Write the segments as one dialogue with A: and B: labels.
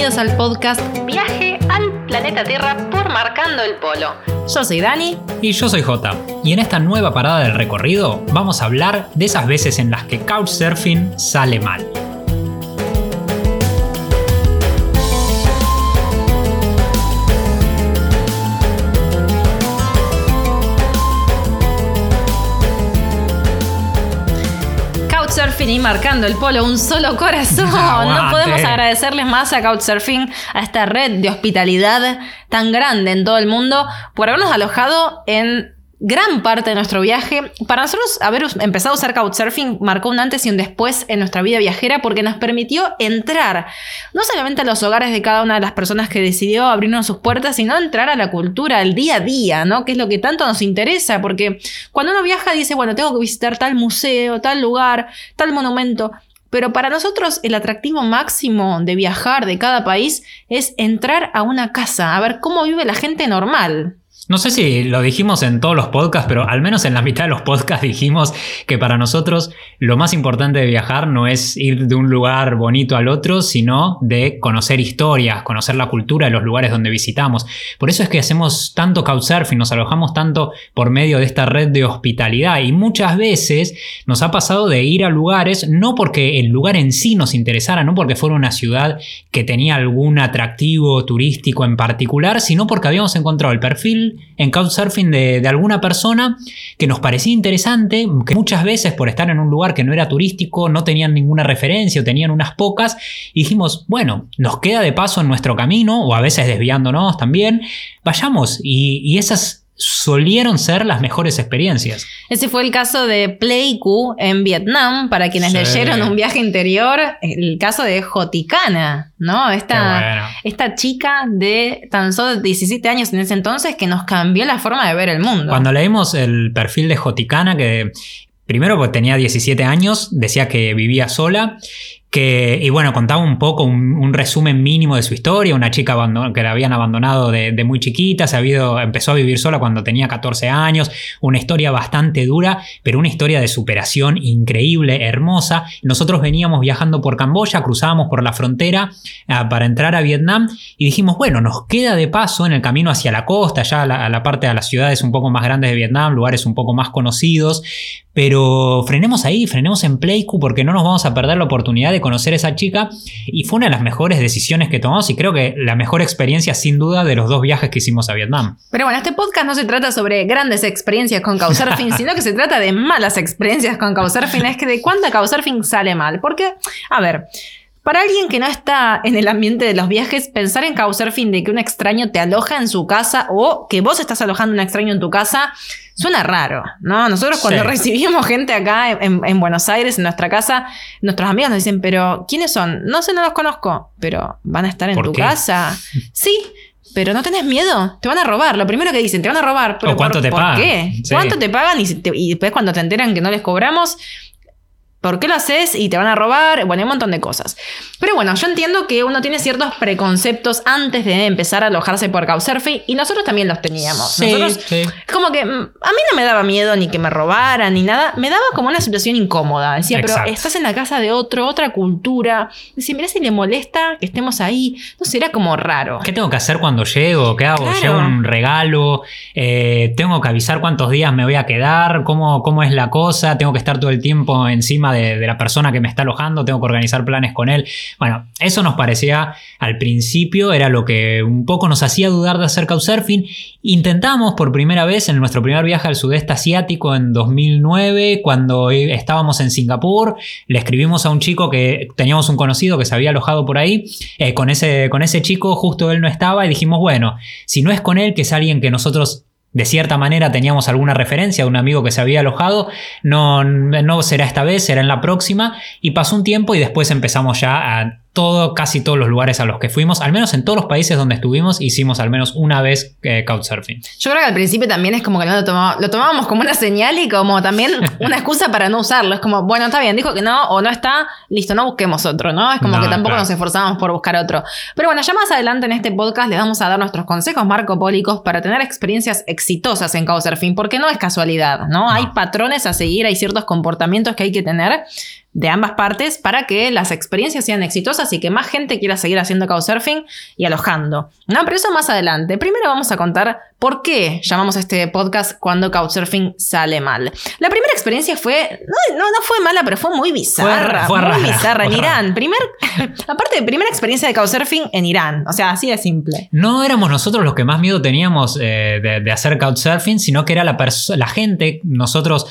A: bienvenidos al podcast Viaje al planeta Tierra por Marcando el Polo. Yo soy Dani.
B: Y yo soy Jota. Y en esta nueva parada del recorrido vamos a hablar de esas veces en las que Couchsurfing sale mal.
A: Y marcando el polo un solo corazón. No podemos agradecerles más a Couchsurfing, a esta red de hospitalidad tan grande en todo el mundo, por habernos alojado en gran parte de nuestro viaje. Para nosotros haber empezado a usar Couchsurfing marcó un antes y un después en nuestra vida viajera porque nos permitió entrar no solamente a los hogares de cada una de las personas que decidió abrirnos sus puertas, sino entrar a la cultura, al día a día, ¿no? Que es lo que tanto nos interesa, porque cuando uno viaja dice, bueno, tengo que visitar tal museo, tal lugar, tal monumento. Pero para nosotros el atractivo máximo de viajar de cada país es entrar a una casa, a ver cómo vive la gente normal.
B: No sé si lo dijimos en todos los podcasts, pero al menos en la mitad de los podcasts dijimos que para nosotros lo más importante de viajar no es ir de un lugar bonito al otro, sino de conocer historias, conocer la cultura de los lugares donde visitamos. Por eso es que hacemos tanto couchsurfing, nos alojamos tanto por medio de esta red de hospitalidad y muchas veces nos ha pasado de ir a lugares no porque el lugar en sí nos interesara, no porque fuera una ciudad que tenía algún atractivo turístico en particular, sino porque habíamos encontrado el perfil en Couchsurfing de, de alguna persona que nos parecía interesante, que muchas veces por estar en un lugar que no era turístico no tenían ninguna referencia o tenían unas pocas, y dijimos, bueno, nos queda de paso en nuestro camino, o a veces desviándonos también, vayamos. Y, y esas solieron ser las mejores experiencias.
A: Ese fue el caso de Pleiku en Vietnam, para quienes leyeron un viaje interior, el caso de Joticana, ¿no? Esta, esta chica de tan solo 17 años en ese entonces que nos cambió la forma de ver el mundo.
B: Cuando leímos el perfil de Joticana, que primero porque tenía 17 años, decía que vivía sola y bueno, contaba un poco, un, resumen mínimo de su historia, una chica que la habían abandonado de, muy chiquita, se empezó a vivir sola cuando tenía 14 años, una historia bastante dura, pero una historia de superación increíble, hermosa. Nosotros veníamos viajando por Camboya, cruzábamos por la frontera ah, para entrar a Vietnam y dijimos, bueno, nos queda de paso en el camino hacia la costa, ya a la parte de las ciudades un poco más grandes de Vietnam, lugares un poco más conocidos, pero frenemos ahí, frenemos en Pleiku porque no nos vamos a perder la oportunidad de conocer a esa chica. Y fue una de las mejores decisiones que tomamos y creo que la mejor experiencia sin duda de los dos viajes que hicimos a Vietnam.
A: Pero bueno, este podcast no se trata sobre grandes experiencias con Couchsurfing, sino que se trata de malas experiencias con Couchsurfing, es que de cuánta Couchsurfing sale mal, porque, a ver... Para alguien que no está en el ambiente de los viajes, pensar en Couchsurfing de que un extraño te aloja en su casa o que vos estás alojando a un extraño en tu casa Suena raro, ¿no? Nosotros cuando recibimos gente acá en, Buenos Aires, en nuestra casa, nuestros amigos nos dicen, pero ¿quiénes son? No sé, no los conozco, pero van a estar en tu casa. Sí, pero no tenés miedo, te van a robar. Lo primero que dicen, te van a robar.
B: ¿O cuánto te pagan?
A: qué? ¿Cuánto te pagan? Y, y, después cuando te enteran que no les cobramos, ¿Por qué lo haces? Y te van a robar. Bueno, hay un montón de cosas. Pero bueno, yo entiendo que uno tiene ciertos preconceptos antes de empezar a alojarse por Couchsurfing y nosotros también los teníamos.
B: Sí,
A: nosotros,
B: sí.
A: como que mm, a mí no me daba miedo ni que me robaran ni nada. Me daba como una situación incómoda. Decía, pero estás en la casa de otro, otra cultura. Decía, mira si le molesta que estemos ahí. No sé, era como raro.
B: ¿Qué tengo que hacer cuando llego? ¿Qué hago? ¿Llevo un regalo? Eh, ¿Tengo que avisar cuántos días me voy a quedar? ¿Cómo, ¿Cómo es la cosa? ¿Tengo que estar todo el tiempo encima de, la persona que me está alojando, tengo que organizar planes con él. Bueno, eso nos parecía al principio, era lo que un poco nos hacía dudar de hacer Couchsurfing. Intentamos por primera vez en nuestro primer viaje al sudeste asiático en 2009, cuando estábamos en Singapur, le escribimos a un chico que teníamos un conocido que se había alojado por ahí, eh, con, ese, con ese chico justo él no estaba y dijimos, bueno, si no es con él, que es alguien que nosotros de cierta manera teníamos alguna referencia de un amigo que se había alojado, no, no será esta vez, será en la próxima, y pasó un tiempo y después empezamos ya a todo, casi todos los lugares a los que fuimos, al menos en todos los países donde estuvimos, hicimos al menos una vez eh, Couchsurfing.
A: Yo creo que al principio también es como que no lo, tomábamos, lo tomábamos como una señal y como también una excusa para no usarlo. Es como, bueno, está bien, dijo que no o no está, listo, no busquemos otro, ¿no? Es como que tampoco nos esforzamos por buscar otro. Pero bueno, ya más adelante en este podcast les vamos a dar nuestros consejos marcopólicos para tener experiencias exitosas en Couchsurfing, porque no es casualidad, ¿no? Hay patrones a seguir, hay ciertos comportamientos que hay que tener de ambas partes para que las experiencias sean exitosas y que más gente quiera seguir haciendo couchsurfing y alojando. No, pero eso más adelante. Primero vamos a contar por qué llamamos este podcast cuando couchsurfing sale mal. La primera experiencia fue, no, no, fue mala, pero fue muy bizarra.
B: Fue,
A: muy bizarra en Irán. Primer, aparte, primera experiencia de couchsurfing en Irán. O sea, así de simple.
B: No éramos nosotros los que más miedo teníamos eh, de, hacer couchsurfing, sino que era la, la gente, nosotros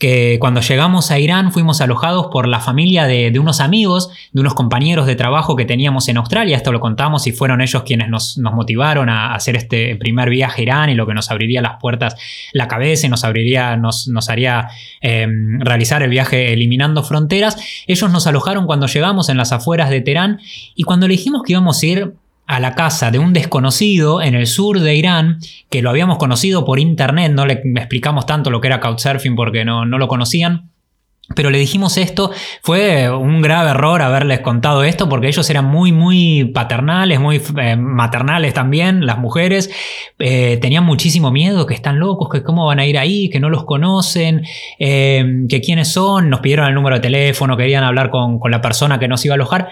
B: que cuando llegamos a Irán fuimos alojados por la familia de, unos amigos, de unos compañeros de trabajo que teníamos en Australia. Esto lo contamos y fueron ellos quienes nos, motivaron a hacer este primer viaje a Irán y lo que nos abriría las puertas, la cabeza y nos abriría, nos, haría em, realizar el viaje eliminando fronteras. Ellos nos alojaron cuando llegamos en las afueras de Teherán y cuando le dijimos que íbamos a ir a la casa de un desconocido en el sur de Irán, que lo habíamos conocido por internet, no le explicamos tanto lo que era Couchsurfing porque no, no lo conocían. Pero le dijimos esto, fue un grave error haberles contado esto porque ellos eran muy, muy paternales, muy eh, maternales también, las mujeres, eh, tenían muchísimo miedo, que están locos, que cómo van a ir ahí, que no los conocen, eh, que quiénes son, nos pidieron el número de teléfono, querían hablar con, con la persona que nos iba a alojar.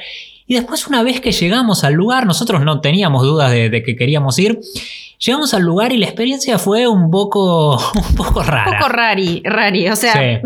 B: Y después una vez que llegamos al lugar, nosotros no teníamos dudas de, que queríamos ir. Llegamos al lugar y la experiencia fue un poco, un poco rara.
A: Un poco rari, rari. O sea, en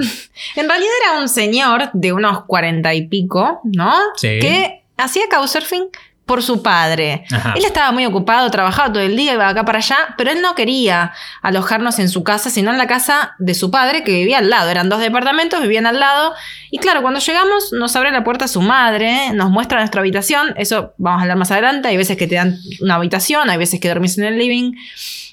A: realidad era un señor de unos cuarenta y pico, ¿no? Sí. Que hacía couchsurfing por su padre. Él estaba muy ocupado, trabajaba todo el día, iba acá para allá, pero él no quería alojarnos en su casa, sino en la casa de su padre que vivía al lado. Eran dos departamentos, vivían al lado. Y claro, cuando llegamos nos abre la puerta su madre, nos muestra nuestra habitación. Eso vamos a hablar más adelante. Hay veces que te dan una habitación, hay veces que dormís en el living.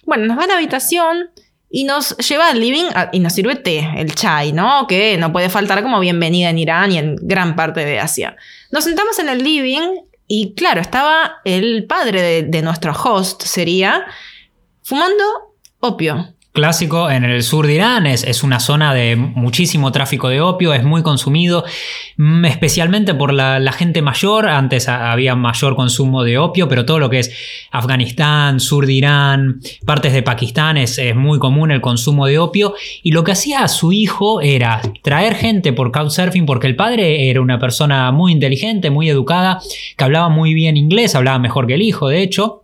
A: Bueno, nos va a la habitación y nos lleva al living y nos sirve té, el chai, ¿no? Que no puede faltar como bienvenida en Irán y en gran parte de Asia. Nos sentamos en el living y claro, estaba el padre de, nuestro host, sería, fumando opio
B: clásico en el sur de Irán, es, una zona de muchísimo tráfico de opio, es muy consumido, mm, especialmente por la, gente mayor, antes había mayor consumo de opio, pero todo lo que es Afganistán, sur de Irán, partes de Pakistán es, muy común el consumo de opio, y lo que hacía su hijo era traer gente por couchsurfing, porque el padre era una persona muy inteligente, muy educada, que hablaba muy bien inglés, hablaba mejor que el hijo, de hecho,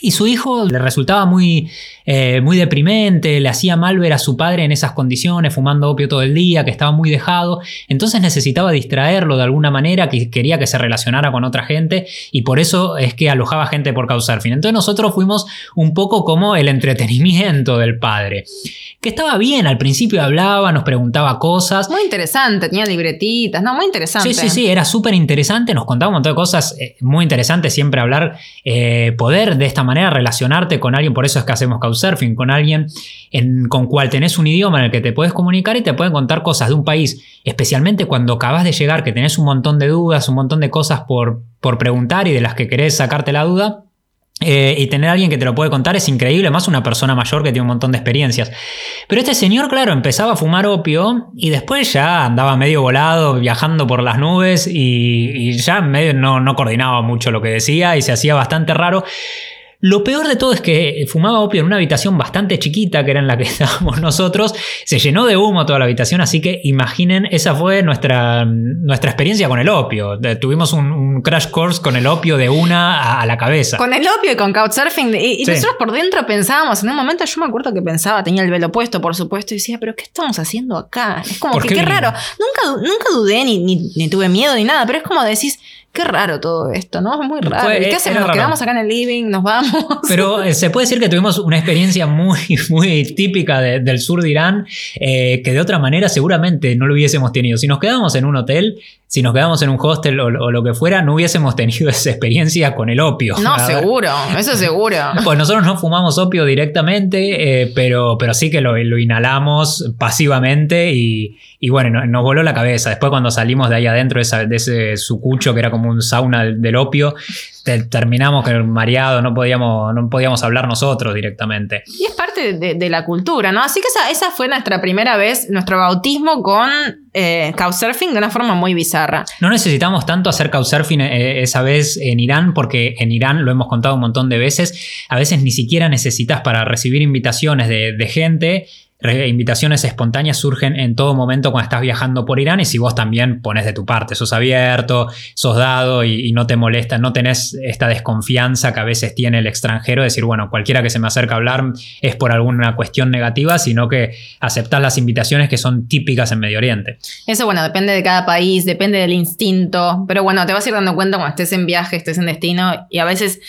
B: y su hijo le resultaba muy, eh, muy deprimente, le hacía mal ver a su padre en esas condiciones, fumando opio todo el día, que estaba muy dejado. Entonces necesitaba distraerlo de alguna manera, que quería que se relacionara con otra gente y por eso es que alojaba gente por fin. Entonces nosotros fuimos un poco como el entretenimiento del padre. Que estaba bien, al principio hablaba, nos preguntaba cosas.
A: Muy interesante, tenía libretitas, no, muy interesante.
B: Sí, sí, sí, era súper interesante, nos contaba un montón de cosas eh, muy interesantes, siempre hablar, eh, poder de esta manera manera relacionarte con alguien, por eso es que hacemos Couchsurfing, con alguien en, con cual tenés un idioma en el que te puedes comunicar y te pueden contar cosas de un país, especialmente cuando acabas de llegar, que tenés un montón de dudas, un montón de cosas por, por preguntar y de las que querés sacarte la duda. Eh, y tener a alguien que te lo puede contar es increíble, más una persona mayor que tiene un montón de experiencias. Pero este señor, claro, empezaba a fumar opio y después ya andaba medio volado, viajando por las nubes y, ya no, no coordinaba mucho lo que decía y se hacía bastante raro. Lo peor de todo es que fumaba opio en una habitación bastante chiquita, que era en la que estábamos nosotros. Se llenó de humo toda la habitación, así que imaginen, esa fue nuestra, nuestra experiencia con el opio. Tuvimos un, crash course con el opio de una a, la cabeza.
A: Con el opio y con couchsurfing. Y, nosotros por dentro pensábamos, en un momento yo me acuerdo que pensaba, tenía el velo puesto, por supuesto, y decía, pero ¿qué estamos haciendo acá? Es como que qué, raro. Nunca, nunca dudé ni, ni tuve miedo ni nada, pero es como decís qué raro todo esto, ¿no? Es muy raro. ¿Qué hacemos? Nos quedamos acá en el living, nos vamos.
B: Pero eh, se puede decir que tuvimos una experiencia muy, muy típica del sur de Irán, eh, que de otra manera seguramente no lo hubiésemos tenido. Si nos quedamos en un hotel, si nos quedamos en un hostel o, lo que fuera, no hubiésemos tenido esa experiencia con el opio.
A: No, seguro, eso seguro.
B: Pues nosotros no fumamos opio directamente, eh, pero, pero sí que lo, inhalamos pasivamente y, bueno, nos voló la cabeza. Después cuando salimos de ahí adentro de, de ese sucucho que era como un sauna del opio, terminamos con el mareado, no podíamos, no podíamos hablar nosotros directamente.
A: Y es parte de, la cultura, ¿no? Así que esa, esa, fue nuestra primera vez, nuestro bautismo con eh, Couchsurfing de una forma muy bizarra.
B: No necesitamos tanto hacer Couchsurfing eh, esa vez en Irán, porque en Irán, lo hemos contado un montón de veces, a veces ni siquiera necesitas para recibir invitaciones de, de gente invitaciones espontáneas surgen en todo momento cuando estás viajando por Irán y si vos también pones de tu parte, sos abierto, sos dado y, no te molesta, no tenés esta desconfianza que a veces tiene el extranjero, de decir, bueno, cualquiera que se me acerca a hablar es por alguna cuestión negativa, sino que aceptás las invitaciones que son típicas en Medio Oriente.
A: Eso, bueno, depende de cada país, depende del instinto, pero bueno, te vas a ir dando cuenta cuando estés en viaje, estés en destino y a veces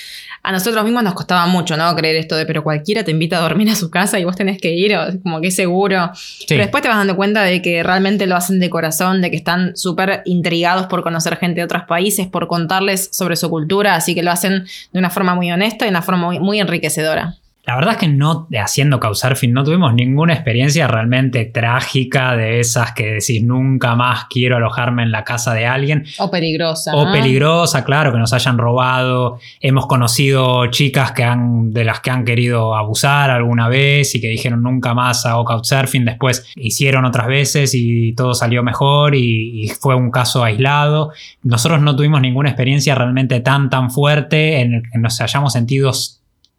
A: a nosotros mismos nos costaba mucho, ¿no? Creer esto de, pero cualquiera te invita a dormir a su casa y vos tenés que ir, o, como que es seguro. Pero después te vas dando cuenta de que realmente lo hacen de corazón, de que están súper intrigados por conocer gente de otros países, por contarles sobre su cultura, así que lo hacen de una forma muy honesta y de una forma muy enriquecedora.
B: La verdad es que no, haciendo fin no tuvimos ninguna experiencia realmente trágica de esas que decís nunca más quiero alojarme en la casa de alguien.
A: O peligrosa.
B: O peligrosa, claro, que nos hayan robado. Hemos conocido chicas que han, de las que han querido abusar alguna vez y que dijeron nunca más hago couchsurfing. Después hicieron otras veces y todo salió mejor y, y fue un caso aislado. Nosotros no tuvimos ninguna experiencia realmente tan, tan fuerte en el que nos hayamos sentido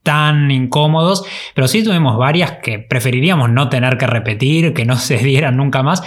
B: tan incómodos, pero sí tuvimos varias que preferiríamos no tener que repetir, que no se dieran nunca más.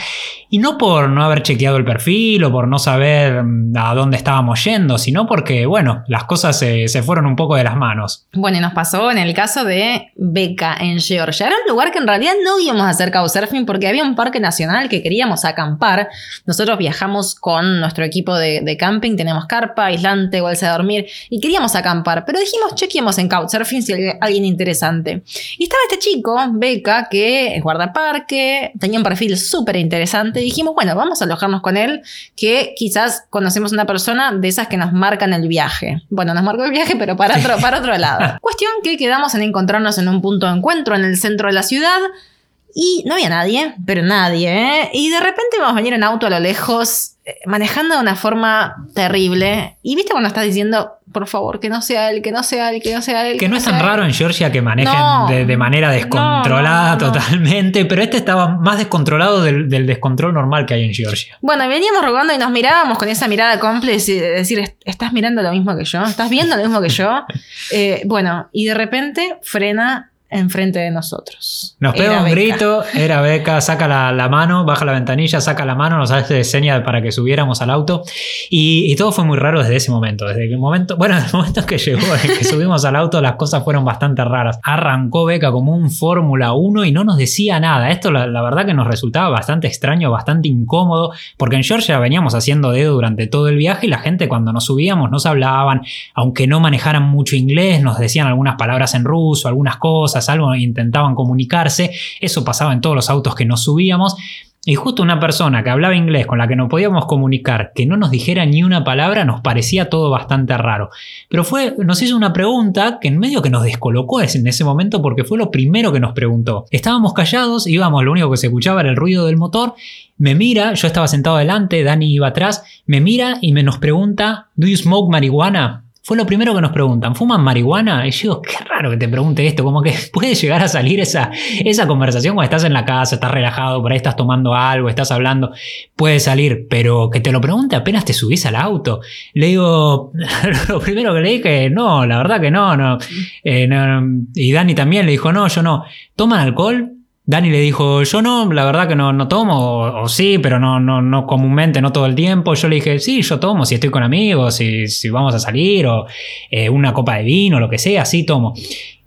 B: Y no por no haber chequeado el perfil o por no saber mm, a dónde estábamos yendo, sino porque, bueno, las cosas se, fueron un poco de las manos.
A: Bueno, y nos pasó en el caso de Beca en Georgia. Era un lugar que en realidad no íbamos a hacer couchsurfing porque había un parque nacional que queríamos acampar. Nosotros viajamos con nuestro equipo de, camping, tenemos carpa, aislante, bolsa de dormir y queríamos acampar, pero dijimos chequeemos en couchsurfing si hay alguien interesante. Y estaba este chico, Beca, que es guardaparque, tenía un perfil súper interesante dijimos, bueno, vamos a alojarnos con él, que quizás conocemos una persona de esas que nos marcan el viaje. Bueno, nos marcó el viaje, pero para otro, para otro lado. Cuestión que quedamos en encontrarnos en un punto de encuentro en el centro de la ciudad. Y no había nadie, pero nadie, ¿eh? Y de repente vamos a venir en auto a lo lejos manejando de una forma terrible. Y viste cuando estás diciendo, por favor, que no sea él, que no sea él, que no sea él.
B: Que, no es tan raro en Georgia que manejen de, manera descontrolada totalmente, pero este estaba más descontrolado del, descontrol normal que hay en Georgia.
A: Bueno, veníamos rogando y nos mirábamos con esa mirada cómplice de decir, ¿estás mirando lo mismo que yo? ¿Estás viendo lo mismo que yo? Eh, bueno, y de repente frena enfrente de nosotros.
B: Nos pega un grito, era Beca, saca la, mano, baja la ventanilla, saca la mano, nos hace señal para que subiéramos al auto. Y, todo fue muy raro desde ese momento. Desde el momento, bueno, el momento que llegó, en que subimos al auto, las cosas fueron bastante raras. Arrancó Beca como un Fórmula 1 y no nos decía nada. Esto la, la, verdad que nos resultaba bastante extraño, bastante incómodo, porque en Georgia veníamos haciendo dedo durante todo el viaje y la gente cuando nos subíamos nos hablaban, aunque no manejaran mucho inglés, nos decían algunas palabras en ruso, algunas cosas algo, intentaban comunicarse, eso pasaba en todos los autos que nos subíamos. Y justo una persona que hablaba inglés con la que no podíamos comunicar, que no nos dijera ni una palabra, nos parecía todo bastante raro. Pero fue, nos hizo una pregunta que en medio que nos descolocó en ese momento porque fue lo primero que nos preguntó. Estábamos callados, íbamos, lo único que se escuchaba era el ruido del motor. Me mira, yo estaba sentado adelante, Dani iba atrás, me mira y me nos pregunta, ¿Do you smoke marihuana? Fue lo primero que nos preguntan, ¿fuman marihuana? Y yo digo, qué raro que te pregunte esto, como que puede llegar a salir esa, esa conversación cuando estás en la casa, estás relajado, por ahí estás tomando algo, estás hablando, puede salir, pero que te lo pregunte apenas te subís al auto. Le digo, lo primero que le dije, no, la verdad que no, no. Eh, no y Dani también le dijo, no, yo no. ¿Toman alcohol? Dani le dijo, yo no, la verdad que no, no tomo, o, sí, pero no, no, no comúnmente, no todo el tiempo. Yo le dije, sí, yo tomo, si estoy con amigos, si, si vamos a salir, o eh, una copa de vino, lo que sea, sí tomo.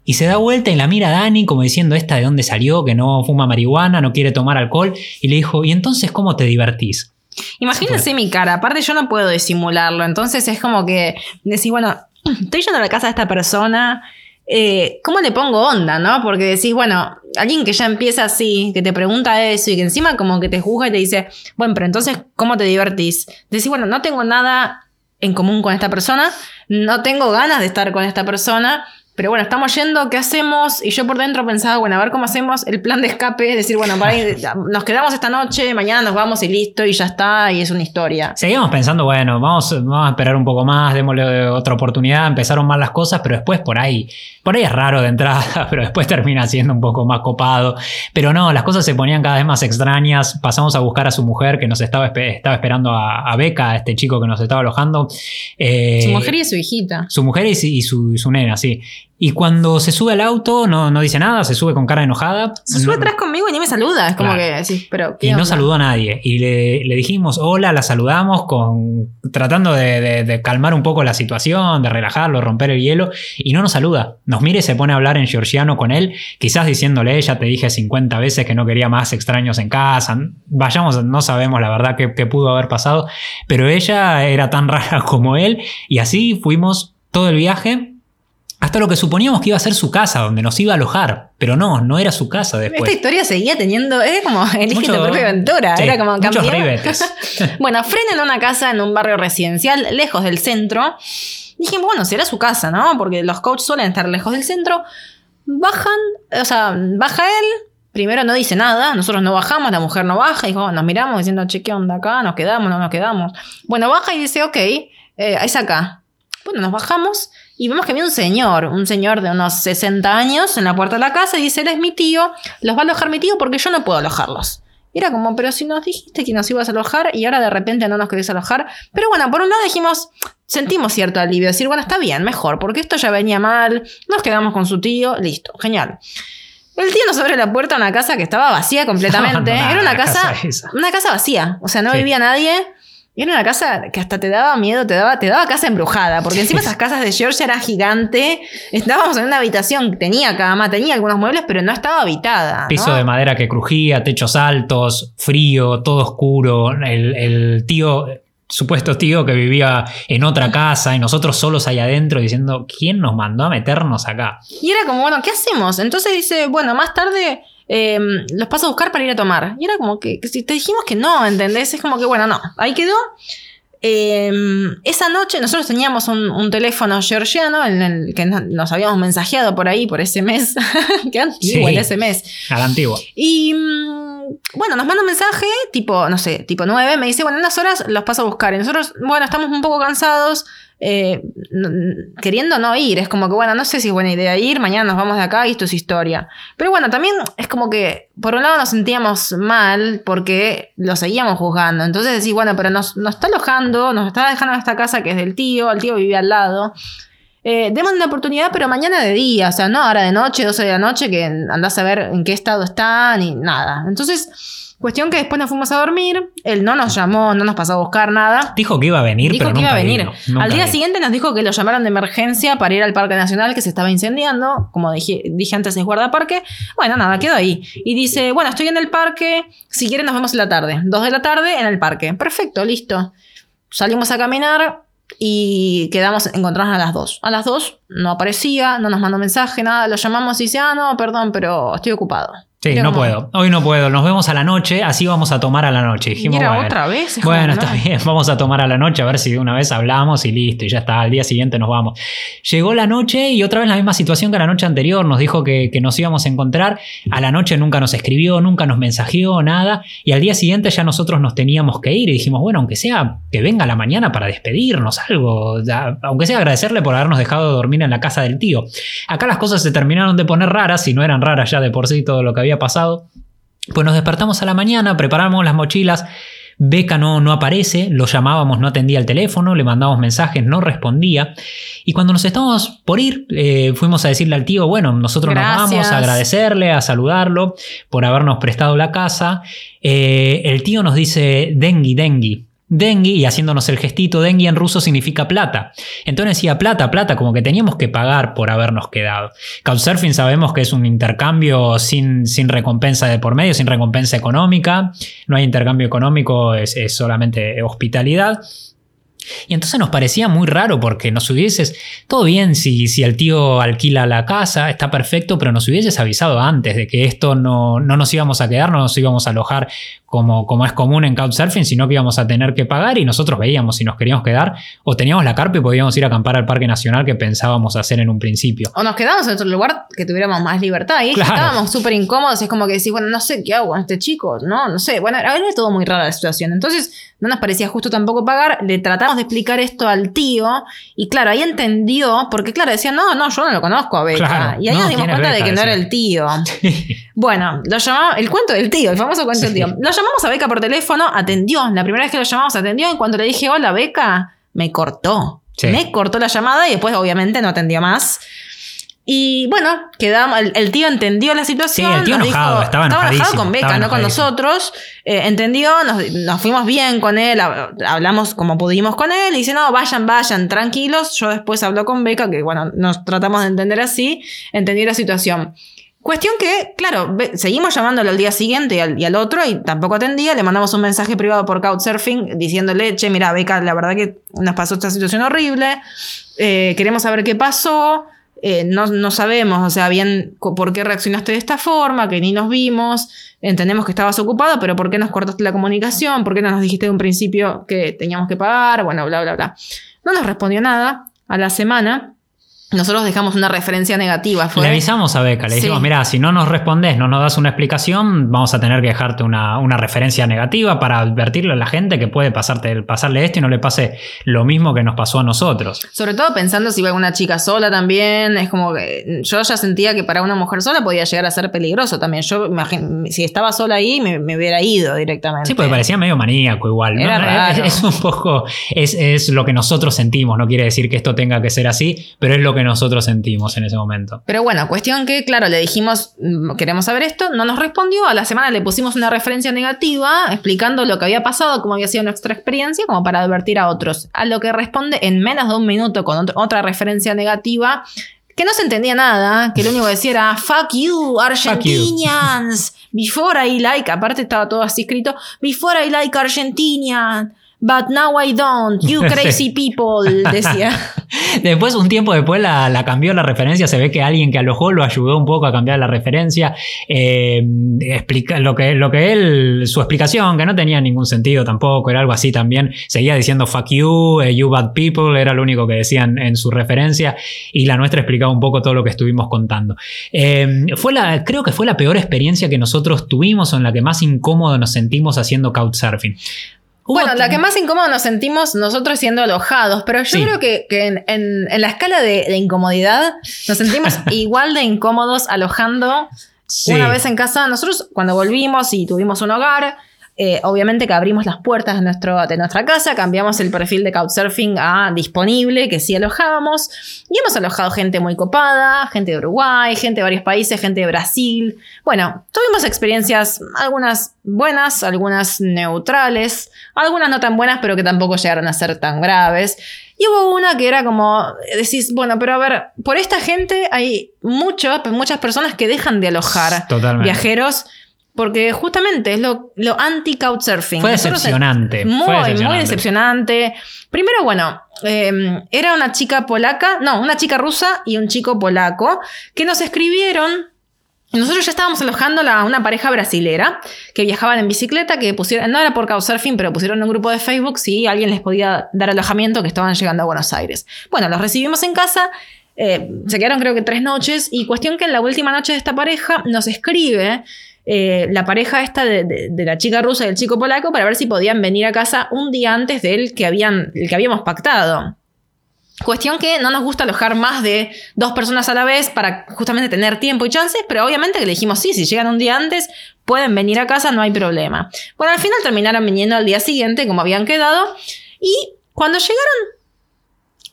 B: Y se da vuelta y la mira a Dani como diciendo, esta de dónde salió, que no fuma marihuana, no quiere tomar alcohol. Y le dijo, ¿y entonces cómo te divertís?
A: Imagínense mi cara, aparte yo no puedo disimularlo, entonces es como que decís, bueno, estoy yendo a la casa de esta persona, eh, ¿cómo le pongo onda, no? Porque decís, bueno, alguien que ya empieza así, que te pregunta eso y que encima como que te juzga y te dice, bueno, pero entonces, ¿cómo te divertís? Decís, bueno, no tengo nada en común con esta persona, no tengo ganas de estar con esta persona, pero bueno, estamos yendo, ¿qué hacemos? Y yo por dentro pensaba, bueno, a ver cómo hacemos el plan de escape, es decir, bueno, para nos quedamos esta noche, mañana nos vamos y listo, y ya está, y es una historia.
B: Seguimos pensando, bueno, vamos, vamos a esperar un poco más, démosle otra oportunidad, empezaron mal las cosas, pero después por ahí, por ahí es raro de entrada, pero después termina siendo un poco más copado. Pero no, las cosas se ponían cada vez más extrañas, pasamos a buscar a su mujer que nos estaba, estaba esperando a, Beca, a este chico que nos estaba alojando.
A: Eh, su mujer y su hijita.
B: Su mujer y, su, su nena, sí. Y cuando se sube al auto, no, no dice nada, se sube con cara enojada.
A: Se sube
B: No-
A: atrás conmigo y ni me saluda. Es como
B: Claro.
A: que sí, pero. ¿qué
B: y no saludó a nadie. Y le, le dijimos hola, la saludamos con tratando de, de- de calmar un poco la situación, de relajarlo, romper el hielo. Y no nos saluda. Nos mira y se pone a hablar en georgiano con él, quizás diciéndole, ya te dije 50 veces que no quería más extraños en casa. Vayamos, no sabemos la verdad qué, qué pudo haber pasado. Pero ella era tan rara como él. Y así fuimos todo el viaje. Hasta lo que suponíamos que iba a ser su casa, donde nos iba a alojar. Pero no, no era su casa después.
A: Esta historia seguía teniendo. Es como elige
B: Mucho-
A: tu propia aventura.
B: Sí,
A: Era como
B: muchos
A: cambiar. bueno, frenan una casa en un barrio residencial, lejos del centro. Dijimos, bueno, será su casa, ¿no? Porque los coaches suelen estar lejos del centro. Bajan, o sea, baja él. Primero no dice nada, nosotros no bajamos, la mujer no baja, y dijo, nos miramos diciendo, che, ¿qué onda acá? ¿Nos quedamos? ¿No nos quedamos? Bueno, baja y dice, ok, eh, es acá. Bueno, nos bajamos y vemos que había un señor, un señor de unos 60 años en la puerta de la casa y dice, él es mi tío, los va a alojar mi tío porque yo no puedo alojarlos. Y era como, pero si nos dijiste que nos ibas a alojar y ahora de repente no nos querés alojar. Pero bueno, por un lado dijimos, sentimos cierto alivio, decir, bueno, está bien, mejor, porque esto ya venía mal, nos quedamos con su tío, listo, genial. El tío nos abre la puerta a una casa que estaba vacía completamente. Era una casa, una casa vacía, o sea, no
B: Sí.
A: vivía nadie. Y era una casa que hasta te daba miedo, te daba, te daba casa embrujada, porque encima esas casas de Georgia era gigante. Estábamos en una habitación que tenía cama, tenía algunos muebles, pero no estaba habitada. ¿no?
B: Piso de madera que crujía, techos altos, frío, todo oscuro. El, el tío, supuesto tío que vivía en otra casa y nosotros solos ahí adentro diciendo, ¿quién nos mandó a meternos acá?
A: Y era como, bueno, ¿qué hacemos? Entonces dice, bueno, más tarde eh, los paso a buscar para ir a tomar. Y era como que, que si te dijimos que no, ¿entendés? Es como que, bueno, no, ahí quedó. Eh, esa noche nosotros teníamos un, un teléfono georgiano en el que no- nos habíamos mensajeado por ahí, por ese mes. Qué antiguo
B: Sí.
A: el SMS.
B: A la antigua.
A: Y mm, bueno, nos manda un mensaje, tipo, no sé, tipo 9, me dice, bueno, en unas horas los paso a buscar. Y nosotros, bueno, estamos un poco cansados, eh, queriendo no ir. Es como que, bueno, no sé si es buena idea ir, mañana nos vamos de acá y esto es historia. Pero bueno, también es como que, por un lado nos sentíamos mal porque lo seguíamos juzgando. Entonces decís, bueno, pero nos, está alojando, nos está dejando esta casa que es del tío, el tío vive al lado. Eh, una oportunidad, pero mañana de día, o sea, no ahora de noche, 12 de la noche, que andás a ver en qué estado está, ni nada. Entonces, cuestión que después nos fuimos a dormir, él no nos llamó, no nos pasó a buscar nada.
B: Dijo que iba a venir,
A: Dijo
B: pero
A: que iba a venir.
B: vino,
A: Al día
B: vino.
A: siguiente nos dijo que lo llamaron de emergencia para ir al Parque Nacional que se estaba incendiando. Como dije, dije antes, es guardaparque. Bueno, nada, quedó ahí. Y dice, bueno, estoy en el parque, si quieren nos vemos en la tarde. Dos de la tarde en el parque. Perfecto, listo. Salimos a caminar y quedamos, encontrarnos a las dos. A las dos no aparecía, no nos mandó mensaje, nada. Lo llamamos y dice, ah, no, perdón, pero estoy ocupado.
B: Sí, no
A: como-
B: puedo. Hoy no puedo. Nos vemos a la noche, así vamos a tomar a la noche. Dijimos, bueno,
A: otra vez.
B: Bueno, está bien, vamos a tomar a la noche a ver si de una vez hablamos y listo, y ya está, al día siguiente nos vamos. Llegó la noche y otra vez la misma situación que la noche anterior, nos dijo que, que nos íbamos a encontrar, a la noche nunca nos escribió, nunca nos mensajeó, nada, y al día siguiente ya nosotros nos teníamos que ir y dijimos, bueno, aunque sea que venga la mañana para despedirnos, algo, aunque sea agradecerle por habernos dejado dormir en la casa del tío. Acá las cosas se terminaron de poner raras, y no eran raras ya de por sí todo lo que había pasado. Pues nos despertamos a la mañana, preparamos las mochilas. Beca no, no aparece, lo llamábamos, no atendía el teléfono, le mandamos mensajes, no respondía. Y cuando nos estábamos por ir, eh, fuimos a decirle al tío, bueno, nosotros nos vamos a agradecerle, a saludarlo por habernos prestado la casa. Eh, el tío nos dice, Dengi, Dengi. Dengi, y haciéndonos el gestito, Dengi en ruso significa plata. Entonces decía plata, plata, como que teníamos que pagar por habernos quedado. Couchsurfing sabemos que es un intercambio sin, sin recompensa de por medio, sin recompensa económica. No hay intercambio económico, es, es solamente hospitalidad. Y entonces nos parecía muy raro porque nos hubieses, todo bien si, si el tío alquila la casa, está perfecto, pero nos hubieses avisado antes de que esto no, no nos íbamos a quedar, no nos íbamos a alojar como, como es común en Couchsurfing, sino que íbamos a tener que pagar y nosotros veíamos si nos queríamos quedar o teníamos la carpa y podíamos ir a acampar al Parque Nacional que pensábamos hacer en un principio.
A: O nos quedamos en otro lugar que tuviéramos más libertad. Y
B: Claro.
A: estábamos súper incómodos. Es como que decís, bueno, no sé qué hago con este chico. No, no sé. Bueno, era era todo muy rara la situación. Entonces, no nos parecía justo tampoco pagar. Le tratamos de explicar esto al tío. Y claro, ahí entendió. Porque, claro, decía, no, no, yo no lo conozco a Beca.
B: Claro.
A: y ahí
B: No,
A: nos dimos
B: ¿quién es
A: cuenta de que no era el tío. Bueno, lo el cuento del tío, el famoso cuento del tío. Lo llamamos a Beca por teléfono, atendió. La primera vez que lo llamamos atendió. Y cuando le dije, hola, Beca, me cortó.
B: Sí.
A: Me cortó la llamada y después, obviamente, no atendió más. Y bueno, quedamos, el, tío entendió la situación.
B: Sí, el tío enojado, estaba, enojado
A: con Beca, no con nosotros. Eh, entendió, nos, fuimos bien con él, hablamos como pudimos con él. Y dice, no, vayan, vayan, tranquilos. Yo después hablo con Beca, que bueno, nos tratamos de entender así. Entendí la situación. Cuestión que, claro, seguimos llamándolo al día siguiente y al, otro y tampoco atendía. Le mandamos un mensaje privado por Couchsurfing diciéndole, che, mira, Beca, la verdad que nos pasó esta situación horrible. Eh, queremos saber qué pasó. Eh, no, sabemos, o sea, bien por qué reaccionaste de esta forma, que ni nos vimos, entendemos que estabas ocupado, pero por qué nos cortaste la comunicación, por qué no nos dijiste de un principio que teníamos que pagar, bueno, bla, bla, bla. No nos respondió nada a la semana. Nosotros dejamos una referencia negativa.
B: Le avisamos a Beca, le dijimos, mira, si no nos respondes, no nos das una explicación, vamos a tener que dejarte una, referencia negativa para advertirle a la gente que puede pasarte, pasarle esto y no le pase lo mismo que nos pasó a nosotros.
A: Sobre todo pensando si iba una chica sola también, es como que yo ya sentía que para una mujer sola podía llegar a ser peligroso también. Yo si estaba sola ahí me, hubiera ido directamente.
B: Sí, porque parecía medio maníaco igual. Es, un poco, es, es lo que nosotros sentimos, no quiere decir que esto tenga que ser así, pero es lo que que nosotros sentimos en ese momento.
A: Pero bueno, cuestión que, claro, le dijimos, mm, queremos saber esto, no nos respondió, a la semana le pusimos una referencia negativa explicando lo que había pasado, cómo había sido nuestra experiencia, como para advertir a otros. A lo que responde en menos de un minuto con otra referencia negativa que no se entendía nada, que lo único que decía era fuck you, Argentinians, before I like, aparte estaba todo así escrito, before I like Argentinians, But now I don't, you crazy people, decía.
B: después, un tiempo después, la, cambió la referencia. Se ve que alguien que alojó lo ayudó un poco a cambiar la referencia. Eh, explica, lo, que, lo que él, su explicación, que no tenía ningún sentido tampoco, era algo así también. Seguía diciendo fuck you, eh, you bad people, era lo único que decían en su referencia. Y la nuestra explicaba un poco todo lo que estuvimos contando. Eh, fue la, creo que fue la peor experiencia que nosotros tuvimos o en la que más incómodo nos sentimos haciendo couchsurfing.
A: Bueno, la que más incómodo nos sentimos nosotros siendo alojados, pero yo creo que, en, la escala de, incomodidad nos sentimos igual de incómodos alojando una vez en casa. Nosotros cuando volvimos y tuvimos un hogar, eh, obviamente que abrimos las puertas de, nuestro, de nuestra casa, cambiamos el perfil de Couchsurfing a disponible, que sí alojábamos, y hemos alojado gente muy copada, gente de Uruguay, gente de varios países, gente de Brasil. Bueno, tuvimos experiencias, algunas buenas, algunas neutrales, algunas no tan buenas, pero que tampoco llegaron a ser tan graves. Y hubo una que era como, decís, bueno, pero a ver, por esta gente hay muchas personas que dejan de alojar viajeros porque justamente es lo, anti-couchsurfing.
B: Fue decepcionante.
A: Muy, muy decepcionante. Primero, bueno, em, era una chica polaca, no, una chica rusa y un chico polaco que nos escribieron. Nosotros ya estábamos alojando a una pareja brasilera que viajaban en bicicleta, que pusieron, no era por Couchsurfing, pero pusieron un grupo de Facebook si alguien les podía dar alojamiento que estaban llegando a Buenos Aires. Bueno, los recibimos en casa, eh, se quedaron creo que tres noches y cuestión que en la última noche de esta pareja nos escribe eh, la pareja esta de, la chica rusa y el chico polaco para ver si podían venir a casa un día antes del que, habían, el que habíamos pactado. Cuestión que no nos gusta alojar más de dos personas a la vez para justamente tener tiempo y chances, pero obviamente que le dijimos sí, si llegan un día antes pueden venir a casa, no hay problema. Bueno, al final terminaron viniendo al día siguiente como habían quedado y cuando llegaron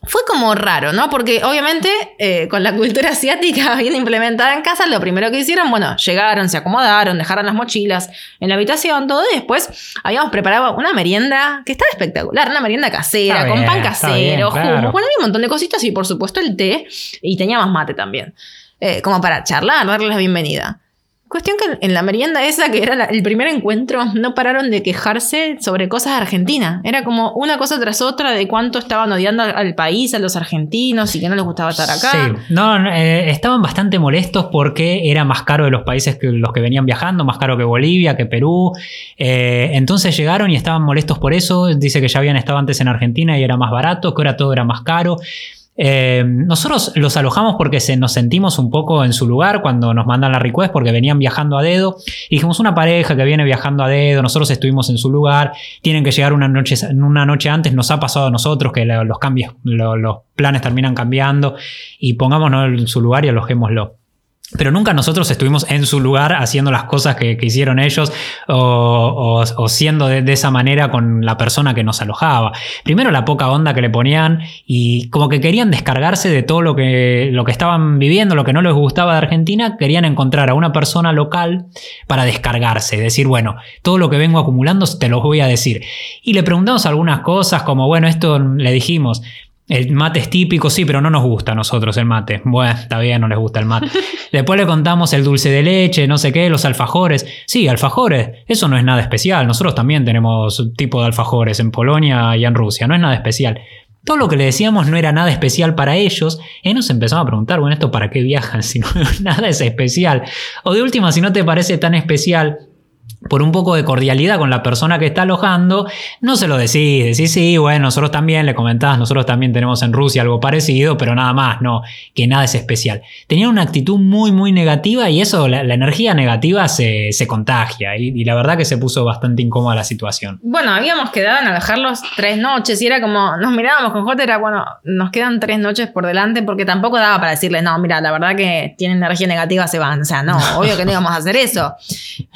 A: fue como raro, ¿no? Porque obviamente eh, con la cultura asiática bien implementada en casa, lo primero que hicieron, bueno, llegaron, se acomodaron, dejaron las mochilas en la habitación, todo, y después habíamos preparado una merienda que estaba espectacular, una merienda casera, con pan casero, bueno, había un montón de cositas y por supuesto el té, y teníamos mate también, eh, como para charlar, darles la bienvenida. Cuestión que en la merienda esa, que era el primer encuentro, no pararon de quejarse sobre cosas de Argentina. Era como una cosa tras otra de cuánto estaban odiando al país, a los argentinos y que no les gustaba estar acá. Sí,
B: no, eh, estaban bastante molestos porque era más caro de los países que los que venían viajando, más caro que Bolivia, que Perú. Eh, entonces llegaron y estaban molestos por eso. Dice que ya habían estado antes en Argentina y era más barato, que ahora todo era más caro. Eh, nosotros los alojamos porque se, nos sentimos un poco en su lugar cuando nos mandan la request porque venían viajando a dedo. Y dijimos, una pareja que viene viajando a dedo, nosotros estuvimos en su lugar, tienen que llegar una noche, una noche antes, nos ha pasado a nosotros que los cambios, los planes terminan cambiando y pongámonos en su lugar y alojémoslo. Pero nunca nosotros estuvimos en su lugar haciendo las cosas que, hicieron ellos o, siendo de, esa manera con la persona que nos alojaba. Primero la poca onda que le ponían y como que querían descargarse de todo lo que, lo que estaban viviendo, lo que no les gustaba de Argentina, querían encontrar a una persona local para descargarse, decir, bueno, todo lo que vengo acumulando te lo voy a decir. Y le preguntamos algunas cosas como, bueno, esto le dijimos, el mate es típico, sí, pero no nos gusta a nosotros el mate. Bueno, está bien, no les gusta el mate. Después le contamos el dulce de leche, no sé qué, los alfajores. Sí, alfajores, eso no es nada especial. Nosotros también tenemos tipo de alfajores en Polonia y en Rusia, no es nada especial. Todo lo que le decíamos no era nada especial para ellos. Y nos empezamos a preguntar, bueno, ¿esto para qué viajan si no, nada es especial? O de última, si no te parece tan especial, por un poco de cordialidad con la persona que está alojando, no se lo decís, decís, sí, bueno, nosotros también le comentás, nosotros también tenemos en Rusia algo parecido, pero nada más, no, que nada es especial. Tenían una actitud muy, muy negativa y eso, la, energía negativa se, contagia y, la verdad que se puso bastante incómoda la situación.
A: Bueno, habíamos quedado en alojarlos tres noches y era como, nos mirábamos con J, era bueno, nos quedan tres noches por delante porque tampoco daba para decirles, no, mira, la verdad que tienen energía negativa, se van, o sea, no, obvio que no íbamos a hacer eso.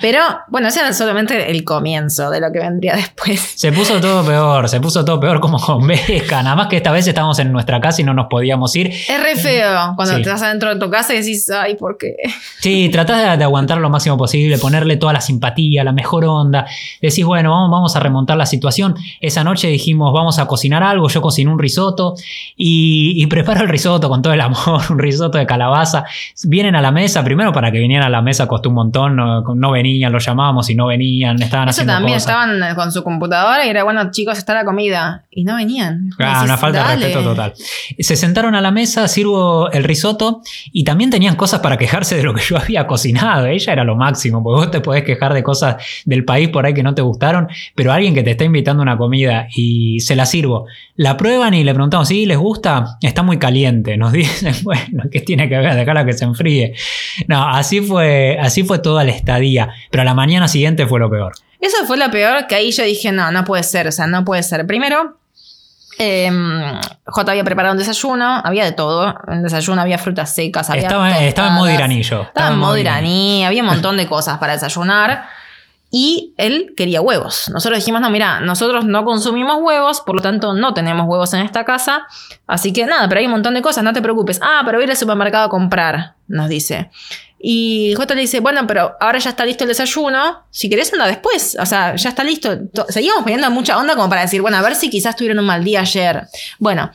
A: Pero, bueno, ese era solamente el comienzo de lo que vendría después.
B: Se puso todo peor, se puso todo peor como con Beca. Nada más que esta vez estábamos en nuestra casa y no nos podíamos ir.
A: Es re feo cuando estás adentro de tu casa y decís, ay, ¿por qué?
B: Sí, tratás de, aguantar lo máximo posible, ponerle toda la simpatía, la mejor onda. Decís, bueno, vamos, vamos a remontar la situación. Esa noche dijimos, vamos a cocinar algo. Yo cociné un risotto y, y preparo el risotto con todo el amor, un risotto de calabaza. Vienen a la mesa, primero para que vinieran a la mesa costó un montón, no, no venían, lo llamábamos y no venían, estaban Eso
A: también estaban con su computadora y era, bueno, chicos, está la comida. Y no venían.
B: Ah, una falta de respeto total. Se sentaron a la mesa, sirvo el risotto y también tenían cosas para quejarse de lo que yo había cocinado. Ella era lo máximo, porque vos te podés quejar de cosas del país por ahí que no te gustaron, pero alguien que te está invitando a una comida y se la sirvo, la prueban y le preguntamos, ¿sí les gusta? Está muy caliente. Nos dicen, bueno, ¿qué tiene que ver? Dejarla que se enfríe. No, así fue, así fue toda la estadía. Pero a la mañana siguiente fue lo peor.
A: Eso fue lo peor, que ahí yo dije, no, no puede ser, o sea, no puede ser. Primero, em, J había preparado un desayuno, había de todo. En desayuno había frutas secas, había.
B: Estaba, estaba en modo iraní yo.
A: Estaba, en modo iraní, había un montón de cosas para desayunar. Y él quería huevos. Nosotros dijimos, no, mira, nosotros no consumimos huevos, por lo tanto no tenemos huevos en esta casa. Así que nada, pero hay un montón de cosas, no te preocupes. Ah, pero voy a ir al supermercado a comprar, nos dice. Y J le dice, bueno, pero ahora ya está listo el desayuno. Si querés, anda después. O sea, ya está listo. Seguimos poniendo mucha onda como para decir, bueno, a ver si quizás tuvieron un mal día ayer. Bueno,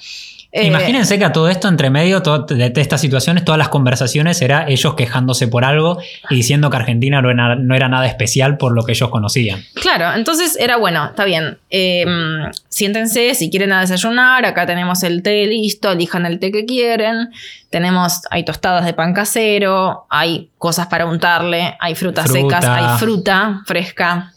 B: eh, Imagínense que a todo esto, entre medio de, estas situaciones, todas las conversaciones era ellos quejándose por algo y diciendo que Argentina no era, nada especial por lo que ellos conocían.
A: Claro, entonces era bueno, está bien. Em, siéntense si quieren a desayunar. Acá tenemos el té listo, elijan el té que quieren. Tenemos, hay tostadas de pan casero, hay cosas para untarle, hay frutas secas, hay fruta fresca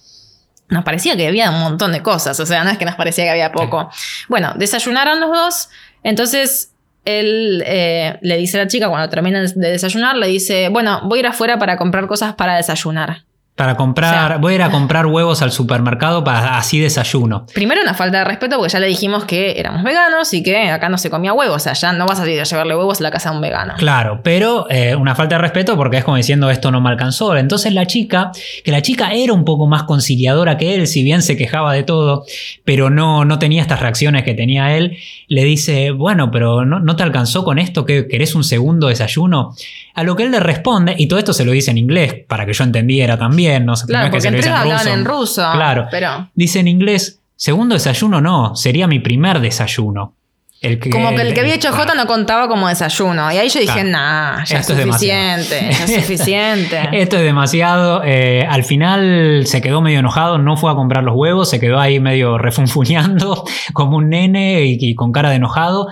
A: nos parecía que había un montón de cosas, o sea, no es que nos parecía que había poco. Bueno, desayunaron los dos, entonces él eh, le dice a la chica cuando terminan de desayunar, le dice, bueno, voy a ir afuera para comprar cosas para desayunar.
B: Para comprar, voy a ir a comprar huevos al supermercado para así desayuno.
A: Primero una falta de respeto porque ya le dijimos que éramos veganos y que acá no se comía huevos, o sea, ya no vas a ir a llevarle huevos a la casa de un vegano.
B: Claro, pero eh, una falta de respeto porque es como diciendo esto no me alcanzó. Entonces la chica, que la chica era un poco más conciliadora que él, si bien se quejaba de todo, pero no, no tenía estas reacciones que tenía él, le dice, bueno, pero no, no te alcanzó con esto, que querés un segundo desayuno. A lo que él le responde, y todo esto se lo dice en inglés para que yo entendiera también, no,
A: claro, que se lo en ruso.
B: Claro, pero... dice en inglés, segundo desayuno no, sería mi primer desayuno
A: como que el que había hecho J no contaba como desayuno. Y ahí yo dije, nah, ya es suficiente, ya es suficiente.
B: Esto es demasiado. Eh, al final se quedó medio enojado, no fue a comprar los huevos, se quedó ahí medio refunfuñando como un nene y, con cara de enojado.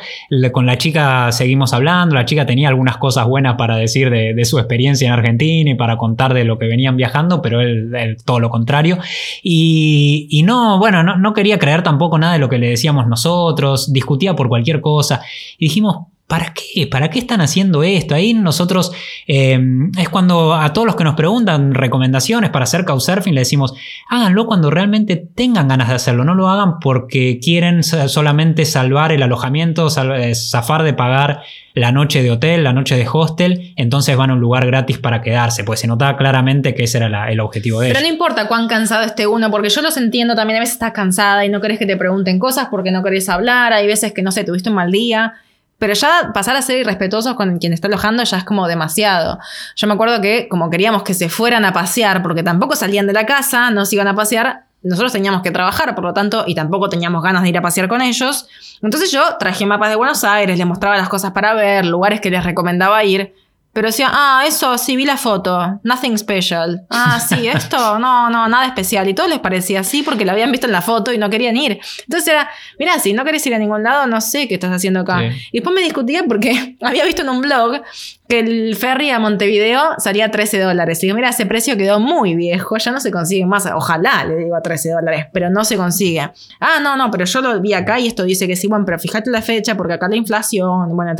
B: con la chica seguimos hablando, la chica tenía algunas cosas buenas para decir de, su experiencia en Argentina y para contar de lo que venían viajando, pero él, todo lo contrario. Y, no, bueno, no, no quería creer tampoco nada de lo que le decíamos nosotros, discutía por cualquier cosa. Y dijimos, ¿Para qué? ¿Para qué están haciendo esto? Ahí nosotros eh, es cuando a todos los que nos preguntan recomendaciones para hacer couchsurfing le decimos, háganlo cuando realmente tengan ganas de hacerlo, no lo hagan porque quieren solamente salvar el alojamiento, eh, zafar de pagar la noche de hotel, la noche de hostel, entonces van a un lugar gratis para quedarse, pues se notaba claramente que ese era el objetivo de
A: Pero no importa cuán cansado esté uno, porque yo los entiendo también, a veces estás cansada y no querés que te pregunten cosas porque no querés hablar, hay veces que no sé, tuviste un mal día pero ya pasar a ser irrespetuosos con quien está alojando ya es como demasiado. Yo me acuerdo que como queríamos que se fueran a pasear, porque tampoco salían de la casa, no se iban a pasear, nosotros teníamos que trabajar, por lo tanto, y tampoco teníamos ganas de ir a pasear con ellos. Entonces yo traje mapas de Buenos Aires, les mostraba las cosas para ver, lugares que les recomendaba ir. Pero decía, ah, eso, sí vi la foto, nothing special. Ah, sí, esto, no, no, nada especial. Y todo les parecía así porque lo habían visto en la foto y no querían ir. Entonces era, mira, si no querés ir a ningún lado, no sé qué estás haciendo acá. Y después me discutía porque había visto en un blog que el ferry a Montevideo salía 13 dólares. Digo, mira, ese precio quedó muy viejo, ya no se consigue más. Ojalá, le digo a 13 dólares, pero no se consigue. Ah, no, no, pero yo lo vi acá y esto dice que sí, bueno, pero fíjate la fecha porque acá la inflación, bueno,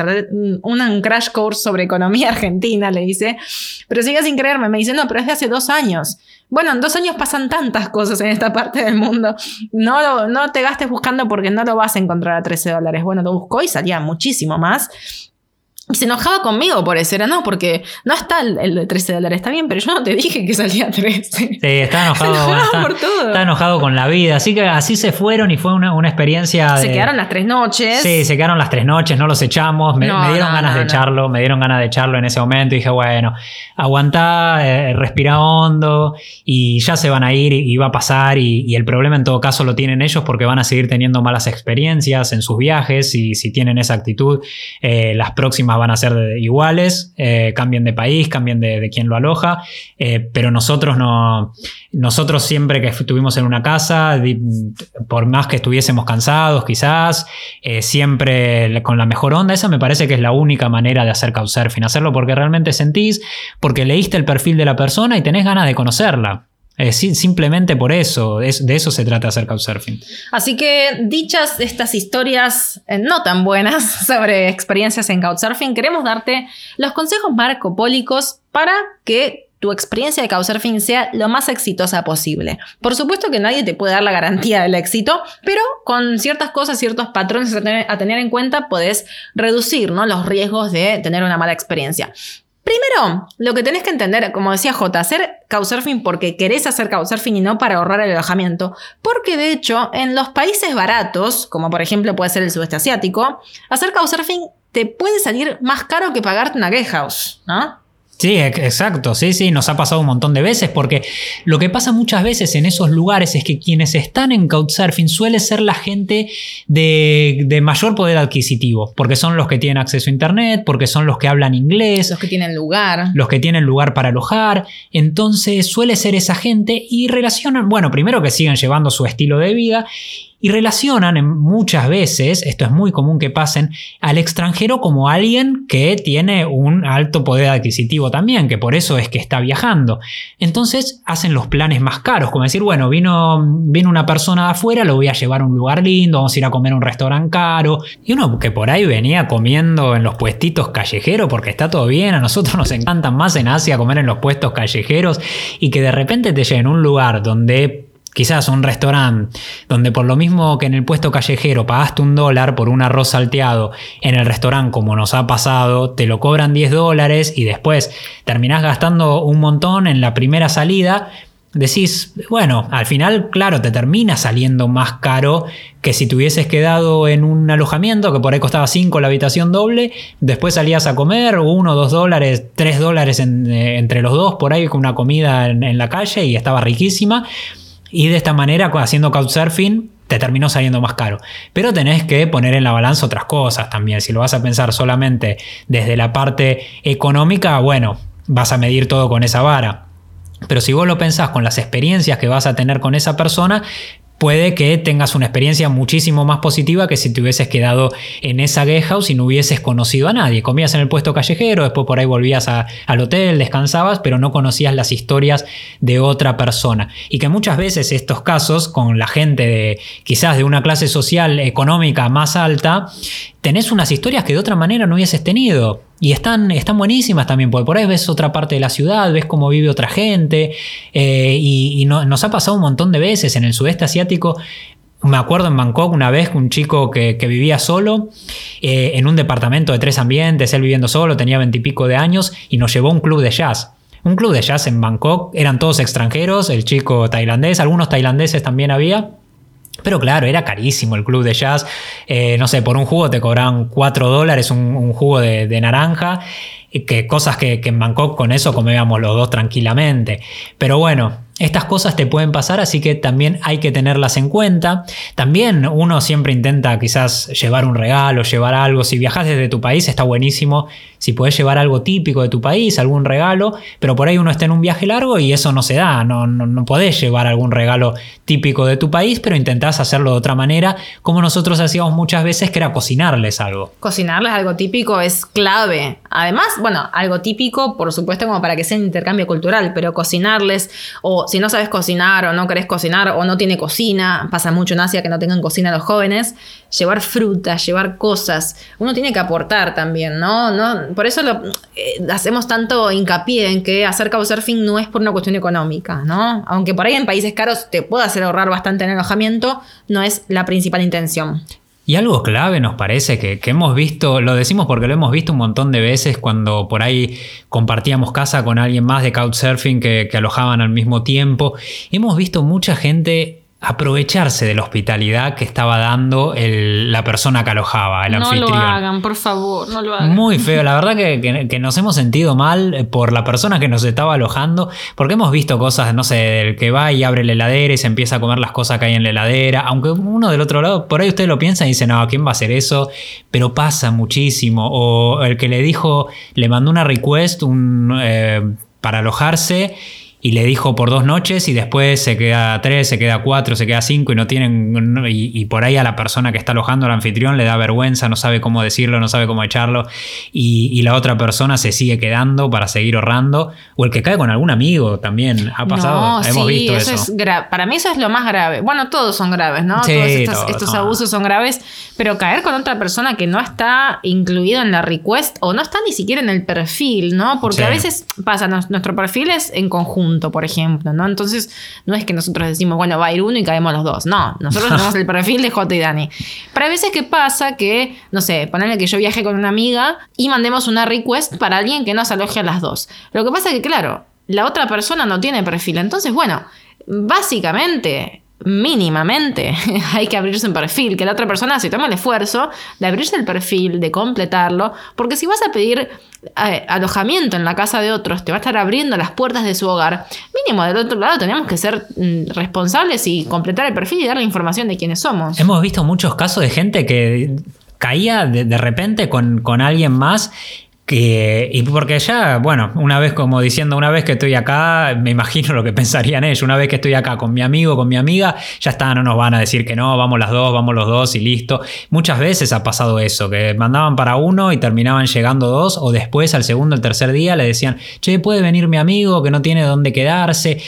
A: un crash course sobre economía argentina, le dice. Pero sigue sin creerme, me dice, no, pero es de hace dos años. Bueno, en dos años pasan tantas cosas en esta parte del mundo. No, no te gastes buscando porque no lo vas a encontrar a 13 dólares. Bueno, lo buscó y salía muchísimo más. Se enojaba conmigo por eso, era no, porque no está el, de 13 dólares, está bien, pero yo no te dije que salía 13. Sí,
B: está enojado, está, enojado con la vida, así que así se fueron y fue una, experiencia.
A: Se quedaron las tres noches.
B: Sí, se quedaron las tres noches, no los echamos, me, dieron ganas de echarlo, me dieron ganas de echarlo en ese momento y dije, bueno, aguantá, eh, respira hondo y ya se van a ir y, va a pasar y, el problema en todo caso lo tienen ellos porque van a seguir teniendo malas experiencias en sus viajes y si tienen esa actitud, eh, las próximas van a ser iguales, eh, cambien de país, cambien de, de quién lo aloja, eh, pero nosotros no, nosotros siempre que estuvimos en una casa, por más que estuviésemos cansados quizás, eh, siempre con la mejor onda, esa me parece que es la única manera de hacer couchsurfing, hacerlo porque realmente sentís, porque leíste el perfil de la persona y tenés ganas de conocerla simplemente por eso, de eso se trata hacer Couchsurfing.
A: Así que, dichas estas historias eh, no tan buenas sobre experiencias en Couchsurfing, queremos darte los consejos marcopólicos para que tu experiencia de Couchsurfing sea lo más exitosa posible. Por supuesto que nadie te puede dar la garantía del éxito, pero con ciertas cosas, ciertos patrones a tener, en cuenta, puedes reducir los riesgos de tener una mala experiencia. Primero, lo que tenés que entender, como decía J, hacer couchsurfing porque querés hacer couchsurfing y no para ahorrar el alojamiento. Porque de hecho, en los países baratos, como por ejemplo puede ser el sudeste asiático, hacer couchsurfing te puede salir más caro que pagarte una guest house, ¿no?
B: Sí, exacto, sí, sí, nos ha pasado un montón de veces porque lo que pasa muchas veces en esos lugares es que quienes están en Couchsurfing suele ser la gente de, de, mayor poder adquisitivo, porque son los que tienen acceso a internet, porque son los que hablan inglés.
A: Los que tienen lugar.
B: Los que tienen lugar para alojar. Entonces suele ser esa gente y relacionan, bueno, primero que sigan llevando su estilo de vida y relacionan muchas veces, esto es muy común que pasen, al extranjero como alguien que tiene un alto poder adquisitivo también, que por eso es que está viajando. Entonces hacen los planes más caros, como decir, bueno, vino, vino una persona de afuera, lo voy a llevar a un lugar lindo, vamos a ir a comer a un restaurante caro. Y uno que por ahí venía comiendo en los puestitos callejeros, porque está todo bien, a nosotros nos encantan más en Asia comer en los puestos callejeros, y que de repente te lleven a un lugar donde quizás un restaurante donde por lo mismo que en el puesto callejero pagaste un dólar por un arroz salteado, en el restaurante como nos ha pasado, te lo cobran 10 dólares y después terminás gastando un montón en la primera salida, decís, bueno, al final, claro, te termina saliendo más caro que si te hubieses quedado en un alojamiento que por ahí costaba 5 la habitación doble, después salías a comer 1, 2 dólares, 3 dólares eh, entre los dos por ahí con una comida en la calle y estaba riquísima. Y de esta manera, haciendo couchsurfing, te terminó saliendo más caro. Pero tenés que poner en la balanza otras cosas también. Si lo vas a pensar solamente desde la parte económica, bueno, vas a medir todo con esa vara. Pero si vos lo pensás con las experiencias que vas a tener con esa persona, puede que tengas una experiencia muchísimo más positiva que si te hubieses quedado en esa guest house y no hubieses conocido a nadie. Comías en el puesto callejero, después por ahí volvías al hotel, descansabas, pero no conocías las historias de otra persona. Y que muchas veces estos casos, con la gente de quizás de una clase social económica más alta, tenés unas historias que de otra manera no hubieses tenido. Y están, están buenísimas también, porque por ahí ves otra parte de la ciudad, ves cómo vive otra gente. Eh, y, nos ha pasado un montón de veces en el sudeste asiático. Me acuerdo en Bangkok una vez un chico que, vivía solo eh, en un departamento de tres ambientes, él viviendo solo, tenía veintipico de años y nos llevó a un club de jazz. Un club de jazz en Bangkok, eran todos extranjeros, el chico tailandés, algunos tailandeses también había. Pero claro, era carísimo el club de jazz. Eh, no sé, por un jugo te cobraban 4 dólares un, jugo de, de naranja que cosas que, en Bangkok con eso comíamos los dos tranquilamente. Pero bueno, estas cosas te pueden pasar, así que también hay que tenerlas en cuenta. También uno siempre intenta quizás llevar un regalo, llevar algo. Si viajas desde tu país está buenísimo. Si puedes llevar algo típico de tu país, algún regalo, pero por ahí uno está en un viaje largo y eso no se da. No, no, no podés llevar algún regalo típico de tu país, pero intentás hacerlo de otra manera, como nosotros hacíamos muchas veces, que era cocinarles algo.
A: Cocinarles algo típico es clave. Además, bueno, algo típico, por supuesto, como para que sea un intercambio cultural, pero cocinarles, o si no sabes cocinar, o no querés cocinar, o no tiene cocina, pasa mucho en Asia que no tengan cocina los jóvenes, llevar frutas, llevar cosas, uno tiene que aportar también, ¿no? no por eso lo, eh, hacemos tanto hincapié en que hacer couchsurfing no es por una cuestión económica, ¿no? Aunque por ahí en países caros te pueda hacer ahorrar bastante en alojamiento, no es la principal intención.
B: Y algo clave nos parece que, hemos visto, lo decimos porque lo hemos visto un montón de veces cuando por ahí compartíamos casa con alguien más de Couchsurfing que, alojaban al mismo tiempo. Hemos visto mucha gente aprovecharse de la hospitalidad que estaba dando la persona que alojaba, el anfitrión.
A: No lo hagan, por favor, no lo hagan.
B: Muy feo, la verdad que, nos hemos sentido mal por la persona que nos estaba alojando, porque hemos visto cosas, no sé, del que va y abre la heladera y se empieza a comer las cosas que hay en la heladera, aunque uno del otro lado, por ahí usted lo piensa y dice, no, ¿quién va a hacer eso? Pero pasa muchísimo, o el que le dijo, le mandó una request un, eh, para alojarse y le dijo por dos noches y después se queda tres, se queda cuatro, se queda cinco y no tienen. Y, por ahí a la persona que está alojando al anfitrión le da vergüenza, no sabe cómo decirlo, no sabe cómo echarlo y, la otra persona se sigue quedando para seguir ahorrando. O el que cae con algún amigo también ha pasado. Hemos visto eso.
A: Es para mí eso es lo más grave. Bueno, todos son graves, ¿no? todos estos, abusos son graves, pero caer con otra persona que no está incluido en la request o no está ni siquiera en el perfil, ¿no? Porque a veces pasa, nuestro perfil es en conjunto por ejemplo, ¿no? Entonces, no es que nosotros decimos, bueno, va a ir uno y caemos los dos. No, nosotros tenemos el perfil de J y Dani. Pero a veces que pasa que, no sé, ponerle que yo viaje con una amiga y mandemos una request para alguien que nos aloje a las dos. Lo que pasa es que, claro, la otra persona no tiene perfil. Entonces, bueno, básicamente mínimamente hay que abrirse un perfil, que la otra persona se toma el esfuerzo de abrirse el perfil, de completarlo, porque si vas a pedir eh, alojamiento en la casa de otros, te va a estar abriendo las puertas de su hogar, mínimo del otro lado tenemos que ser mm, responsables y completar el perfil y dar la información de quiénes somos.
B: Hemos visto muchos casos de gente que caía de, repente con, con alguien más y porque ya, bueno, una vez como diciendo, una vez que estoy acá, me imagino lo que pensarían ellos, una vez que estoy acá con mi amigo, con mi amiga, ya está, no nos van a decir que no, vamos las dos, vamos los dos y listo. Muchas veces ha pasado eso, que mandaban para uno y terminaban llegando dos, o después al segundo, el tercer día le decían, che, puede venir mi amigo que no tiene dónde quedarse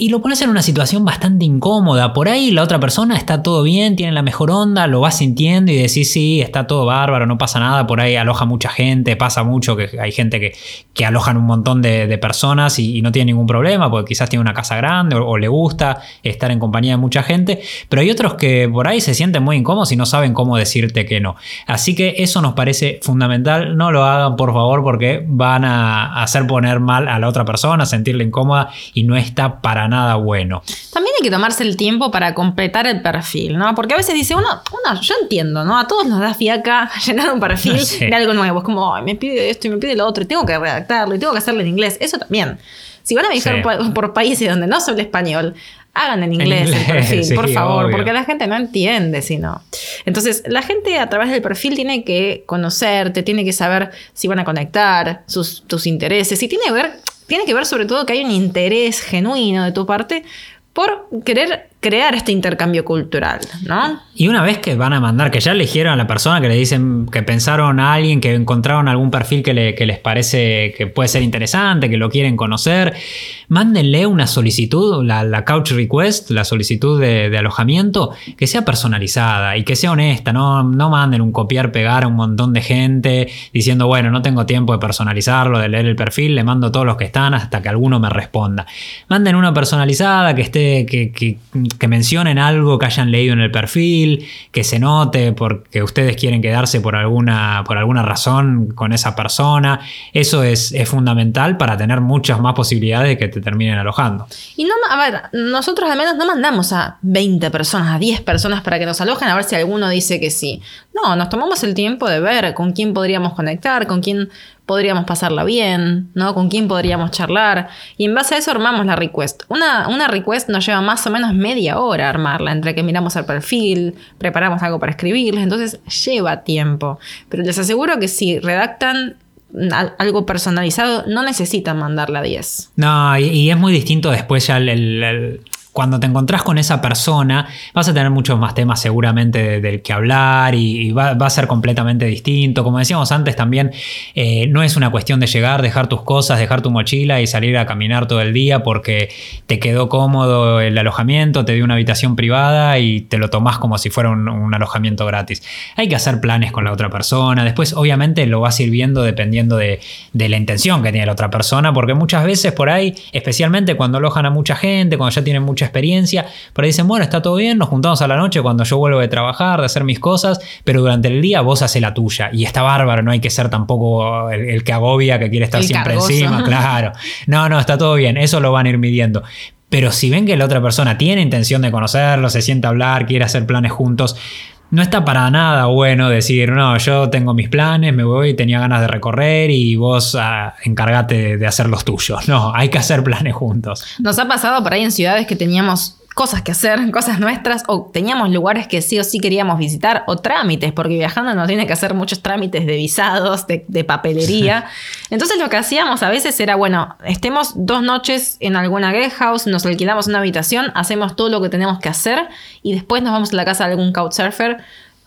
B: y lo pones en una situación bastante incómoda. Por ahí la otra persona está todo bien, tiene la mejor onda, lo vas sintiendo y decís, sí, está todo bárbaro, no pasa nada. Por ahí aloja mucha gente, pasa mucho que hay gente que, que alojan un montón de, personas y, no tiene ningún problema, porque quizás tiene una casa grande o, le gusta estar en compañía de mucha gente. Pero hay otros que por ahí se sienten muy incómodos y no saben cómo decirte que no. Así que eso nos parece fundamental. No lo hagan, por favor, porque van a hacer poner mal a la otra persona, sentirle incómoda y no está para nada bueno.
A: También hay que tomarse el tiempo para completar el perfil, ¿no? Porque a veces dice uno, uno yo entiendo, ¿no? A todos nos da fiaca llenar un perfil de algo nuevo. Es como, me pide esto y me pide lo otro, y tengo que redactarlo y tengo que hacerlo en inglés. Eso también. Si van a viajar por, países donde no se habla español, hagan en inglés, el perfil, por favor, porque la gente no entiende si no. Entonces, la gente a través del perfil tiene que conocerte, tiene que saber si van a conectar, sus, tus intereses, y tiene que ver tiene que ver sobre todo que hay un interés genuino de tu parte por querer crear este intercambio cultural, ¿no?
B: Y una vez que van a mandar, que ya eligieron a la persona, que le dicen que pensaron a alguien, que encontraron algún perfil que, les parece que puede ser interesante, que lo quieren conocer, mándenle una solicitud, la, couch request, la solicitud de, alojamiento, que sea personalizada y que sea honesta, no, no manden un copiar, pegar a un montón de gente diciendo, bueno, no tengo tiempo de personalizarlo, de leer el perfil, le mando todos los que están hasta que alguno me responda. Manden una personalizada que esté, que que mencionen algo que hayan leído en el perfil, que se note porque ustedes quieren quedarse por alguna, por alguna razón con esa persona. Eso es, fundamental para tener muchas más posibilidades de que te terminen alojando.
A: Y no, a ver, nosotros al menos no mandamos a 20 personas, a 10 personas para que nos alojen a ver si alguno dice que sí. No, nos tomamos el tiempo de ver con quién podríamos conectar, con quién podríamos pasarla bien, ¿no? Con quién podríamos charlar. Y en base a eso armamos la request. Una, una request nos lleva más o menos media hora armarla, entre que miramos el perfil, preparamos algo para escribirles, entonces lleva tiempo. Pero les aseguro que si redactan algo personalizado, no necesitan mandarla a 10.
B: No, y, es muy distinto después ya el, cuando te encontrás con esa persona, vas a tener muchos más temas seguramente del que hablar y, va, a ser completamente distinto. Como decíamos antes, también eh, no es una cuestión de llegar, dejar tus cosas, dejar tu mochila y salir a caminar todo el día porque te quedó cómodo el alojamiento, te dio una habitación privada y te lo tomás como si fuera un, alojamiento gratis. Hay que hacer planes con la otra persona. Después, obviamente, lo vas a ir viendo dependiendo de, la intención que tiene la otra persona, porque muchas veces por ahí, especialmente cuando alojan a mucha gente, cuando ya tienen mucha experiencia, pero dicen, bueno, está todo bien, nos juntamos a la noche cuando yo vuelvo de trabajar, de hacer mis cosas, pero durante el día vos haces la tuya. Y está bárbaro, no hay que ser tampoco el, que agobia, que quiere estar siempre encima, claro. No, no, está todo bien, eso lo van a ir midiendo. Pero si ven que la otra persona tiene intención de conocerlo, se siente a hablar, quiere hacer planes juntos, no está para nada bueno decir, no, yo tengo mis planes, me voy, tenía ganas de recorrer y vos ah, encárgate de hacer los tuyos. No, hay que hacer planes juntos.
A: Nos ha pasado por ahí en ciudades que teníamos cosas que hacer, cosas nuestras, o teníamos lugares que sí o sí queríamos visitar, o trámites, porque viajando no tiene que hacer muchos trámites de visados, de, papelería. Entonces lo que hacíamos a veces era, bueno, estemos dos noches en alguna guest house, nos alquilamos una habitación, hacemos todo lo que tenemos que hacer y después nos vamos a la casa de algún couchsurfer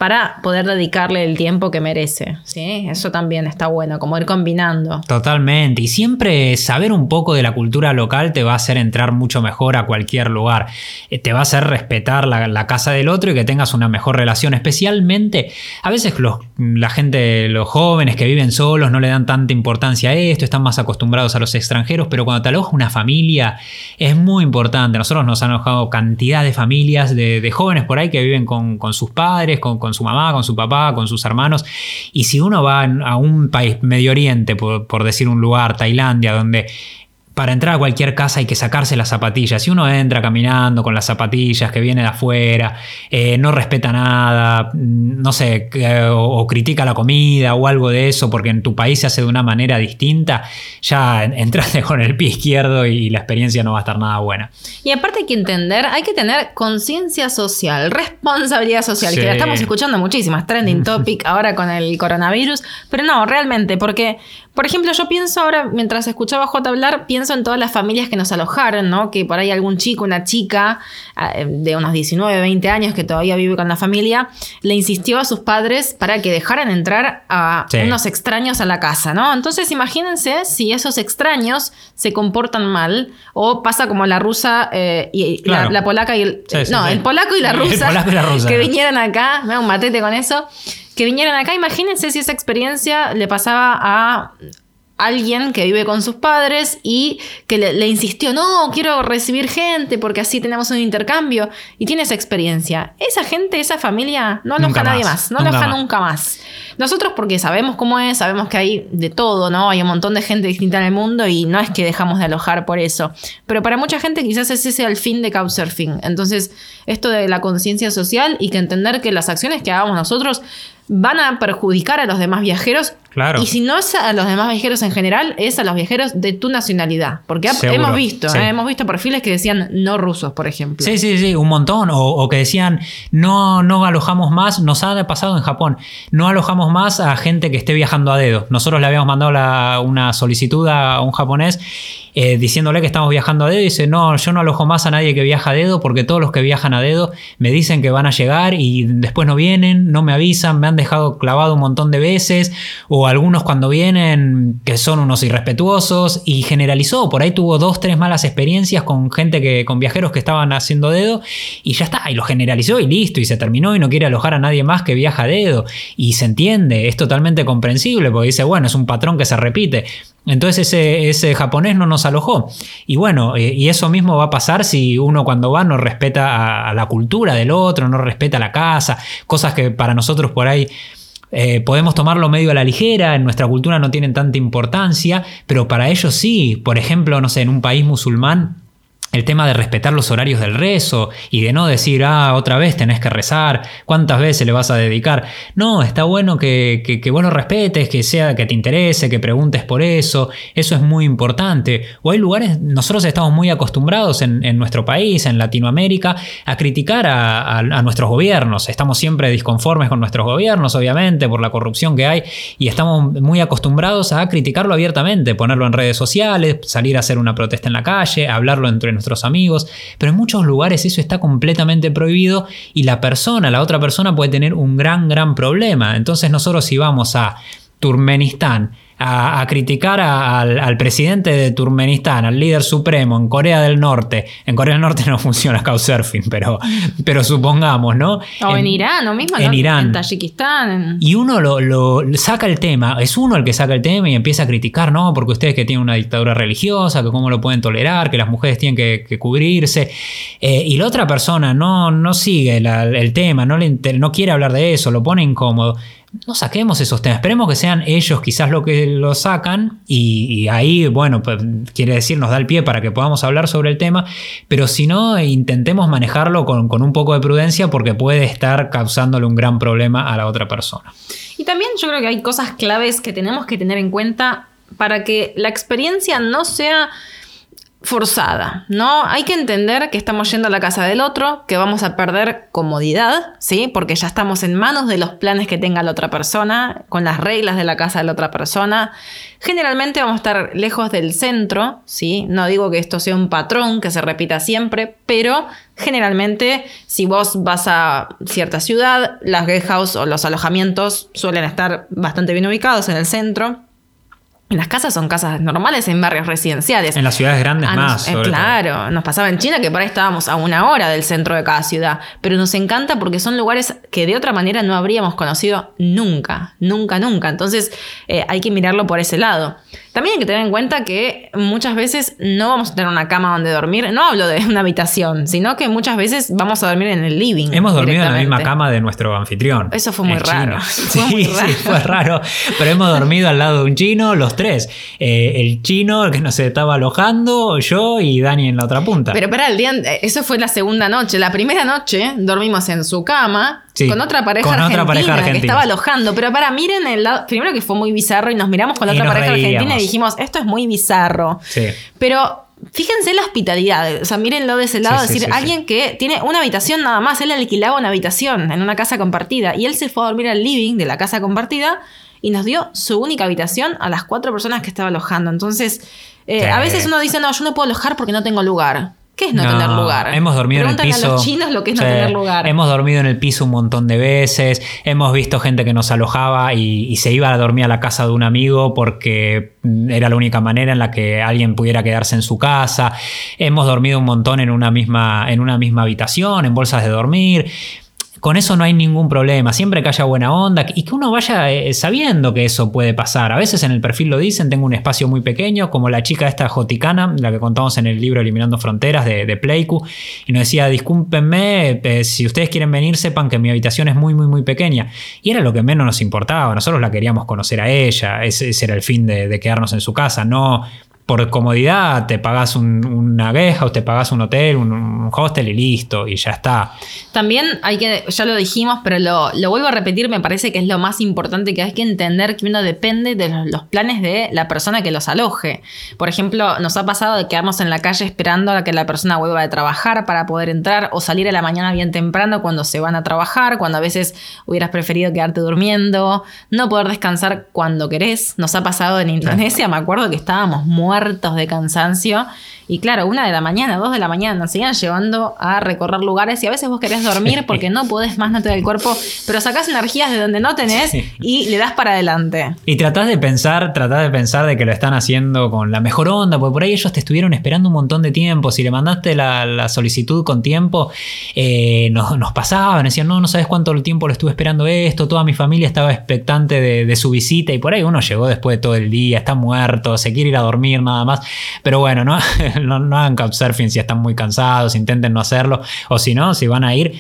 A: para poder dedicarle el tiempo que merece. ¿sí? Eso también está bueno, como ir combinando.
B: Totalmente. Y siempre saber un poco de la cultura local te va a hacer entrar mucho mejor a cualquier lugar. Eh, te va a hacer respetar la, casa del otro y que tengas una mejor relación. Especialmente, a veces la gente, los jóvenes que viven solos no le dan tanta importancia a esto, están más acostumbrados a los extranjeros, pero cuando te aloja una familia es muy importante. Nosotros nos han alojado cantidad de familias de, jóvenes por ahí que viven con, sus padres, con su mamá, con su papá, con sus hermanos. Y si uno va a un país, Medio Oriente, por, por decir un lugar, Tailandia, donde para entrar a cualquier casa hay que sacarse las zapatillas. Si uno entra caminando con las zapatillas que viene de afuera, eh, no respeta nada, mm, no sé, o, critica la comida o algo de eso, porque en tu país se hace de una manera distinta, ya entraste con el pie izquierdo y la experiencia no va a estar nada buena.
A: Y aparte hay que entender, hay que tener conciencia social, responsabilidad social, que la estamos escuchando muchísimas, trending topic ahora con el coronavirus, pero no, realmente, porque por ejemplo, yo pienso ahora, mientras escuchaba a J hablar, pienso en todas las familias que nos alojaron, ¿no? Que por ahí algún chico, una chica ah, de unos 19, 20 años que todavía vive con la familia, le insistió a sus padres para que dejaran entrar a unos extraños a la casa, ¿no? Entonces imagínense si esos extraños se comportan mal o pasa como la rusa eh, y la, polaca y el... no, el polaco y la rusa, que vinieran acá, me un matete con eso que vinieran acá. Imagínense si esa experiencia le pasaba a alguien que vive con sus padres y que le, insistió, no, quiero recibir gente porque así tenemos un intercambio y tiene esa experiencia. Esa gente, esa familia, no aloja a nadie más, no aloja nunca más. Nosotros porque sabemos cómo es, sabemos que hay de todo, ¿no? Hay un montón de gente distinta en el mundo y no es que dejamos de alojar por eso. Pero para mucha gente quizás ese sea el fin de Couchsurfing. Entonces, esto de la conciencia social y que entender que las acciones que hagamos nosotros van a perjudicar a los demás viajeros. Claro. Y si no es a los demás viajeros en general, es a los viajeros de tu nacionalidad. Porque hemos visto, ¿eh? hemos visto perfiles que decían no rusos, por ejemplo.
B: Sí, sí, sí, un montón. O, que decían no, no alojamos más, nos ha pasado en Japón, no alojamos más a gente que esté viajando a dedo. Nosotros le habíamos mandado una solicitud a un japonés eh, diciéndole que estamos viajando a dedo y dice, no, yo no alojo más a nadie que viaja a dedo porque todos los que viajan a dedo me dicen que van a llegar y después no vienen, no me avisan, me han dejado clavado un montón de veces o algunos cuando vienen que son unos irrespetuosos y generalizó, por ahí tuvo dos, tres malas experiencias con gente que, con viajeros que estaban haciendo dedo y ya está, y lo generalizó y listo, y se terminó y no quiere alojar a nadie más que viaja a dedo y se entiende, es totalmente comprensible porque dice, bueno, es un patrón que se repite. Entonces ese, japonés no nos alojó. Y bueno, eh, y eso mismo va a pasar si uno cuando va no respeta a, la cultura del otro, no respeta la casa, cosas que para nosotros por ahí... Eh, podemos tomarlo medio a la ligera, en nuestra cultura no tienen tanta importancia, pero para ellos sí. Por ejemplo, no sé, en un país musulmán el tema de respetar los horarios del rezo y de no decir, ah, otra vez tenés que rezar, cuántas veces le vas a dedicar. No, está bueno que, que, vos lo respetes, que sea, que te interese, que preguntes por eso. Eso es muy importante. O hay lugares, nosotros estamos muy acostumbrados en, nuestro país, en Latinoamérica, a criticar a, nuestros gobiernos. Estamos siempre disconformes con nuestros gobiernos, obviamente, por la corrupción que hay, y estamos muy acostumbrados a criticarlo abiertamente, ponerlo en redes sociales, salir a hacer una protesta en la calle, hablarlo entre nosotros nuestros amigos, pero en muchos lugares eso está completamente prohibido y la persona, la otra persona puede tener un gran, gran problema. Entonces nosotros si vamos a Turkmenistán a, criticar al, presidente de Turkmenistán, al líder supremo en Corea del Norte. En Corea del Norte no funciona Couchsurfing, pero, pero supongamos, ¿no?
A: O en, Irán, o mismo,
B: en Irán.
A: En Tayikistán.
B: Y uno lo, saca el tema, es uno el que saca el tema y empieza a criticar, ¿no? Porque ustedes que tienen una dictadura religiosa, que cómo lo pueden tolerar, que las mujeres tienen que, cubrirse. Eh, y la otra persona no, no sigue el tema, no, le, no quiere hablar de eso, lo pone incómodo no saquemos esos temas. Esperemos que sean ellos quizás lo que lo sacan y, ahí, bueno, pues, quiere decir, nos da el pie para que podamos hablar sobre el tema, pero si no, intentemos manejarlo con, con un poco de prudencia porque puede estar causándole un gran problema a la otra persona.
A: Y también yo creo que hay cosas claves que tenemos que tener en cuenta para que la experiencia no sea forzada, ¿no? Hay que entender que estamos yendo a la casa del otro, que vamos a perder comodidad, ¿sí? Porque ya estamos en manos de los planes que tenga la otra persona, con las reglas de la casa de la otra persona. Generalmente vamos a estar lejos del centro, ¿sí? No digo que esto sea un patrón que se repita siempre, pero generalmente si vos vas a cierta ciudad, las guest o los alojamientos suelen estar bastante bien ubicados en el centro. Las casas son casas normales en barrios residenciales.
B: En las ciudades grandes ah, más.
A: Eh, claro, nos pasaba en China que por ahí estábamos a una hora del centro de cada ciudad, pero nos encanta porque son lugares que de otra manera no habríamos conocido nunca, nunca, nunca. Entonces eh, hay que mirarlo por ese lado. También hay que tener en cuenta que muchas veces no vamos a tener una cama donde dormir. No hablo de una habitación, sino que muchas veces vamos a dormir en el living.
B: Hemos dormido en la misma cama de nuestro anfitrión.
A: Eso fue muy raro.
B: sí, sí, fue raro. Pero hemos dormido al lado de un chino, los tres. Eh, el chino, el que nos estaba alojando, yo y Dani en la otra punta.
A: Pero para el día, eso fue la segunda noche. La primera noche dormimos en su cama con otra pareja, argentina, que estaba alojando. Pero para, miren el lado. Primero que fue muy bizarro y nos miramos con la otra pareja argentina y dijimos, esto es muy bizarro. Pero fíjense la hospitalidad. O sea, mírenlo de ese lado. es decir, alguien que tiene una habitación nada más. Él alquilaba una habitación en una casa compartida. Y él se fue a dormir al living de la casa compartida y nos dio su única habitación a las cuatro personas que estaba alojando. Entonces, eh, a veces uno dice, no, yo no puedo alojar porque no tengo lugar. ¿Qué es no, tener lugar?
B: Hemos dormido en el piso.
A: a los chinos lo que es no tener lugar.
B: Hemos dormido en el piso un montón de veces. Hemos visto gente que nos alojaba y, se iba a dormir a la casa de un amigo porque era la única manera en la que alguien pudiera quedarse en su casa. Hemos dormido un montón en una misma, en una misma habitación, en bolsas de dormir con eso no hay ningún problema, siempre que haya buena onda y que uno vaya eh, sabiendo que eso puede pasar. A veces en el perfil lo dicen, tengo un espacio muy pequeño, como la chica esta joticana, la que contamos en el libro Eliminando Fronteras de, de y nos decía, discúlpenme, eh, si ustedes quieren venir, sepan que mi habitación es muy, muy, muy pequeña. Y era lo que menos nos importaba, nosotros la queríamos conocer a ella, ese, era el fin de, de quedarnos en su casa, no por comodidad te pagas una queja o te pagas un hotel, un, hostel y listo, y ya está.
A: También hay que, ya lo dijimos, pero lo, vuelvo a repetir, me parece que es lo más importante que hay que entender que uno depende de los, planes de la persona que los aloje. Por ejemplo, nos ha pasado de quedarnos en la calle esperando a que la persona vuelva de trabajar para poder entrar o salir a la mañana bien temprano cuando se van a trabajar, cuando a veces hubieras preferido quedarte durmiendo, no poder descansar cuando querés. Nos ha pasado en Indonesia, me acuerdo que estábamos muertos muertos de cansancio. Y claro, una de la mañana, dos de la mañana, nos siguen llevando a recorrer lugares y a veces vos querés dormir porque no podés más, no te da el cuerpo, pero sacás energías de donde no tenés y le das para adelante.
B: Y tratás de pensar, tratás de pensar de que lo están haciendo con la mejor onda, porque por ahí ellos te estuvieron esperando un montón de tiempo. Si le mandaste la, solicitud con tiempo, eh, nos, nos, pasaban, decían, no, no sabes cuánto tiempo lo estuve esperando esto, toda mi familia estaba expectante de, de su visita y por ahí uno llegó después de todo el día, está muerto, se quiere ir a dormir nada más. Pero bueno, no, no, hagan couchsurfing si están muy cansados, intenten no hacerlo. O si no, si van a ir,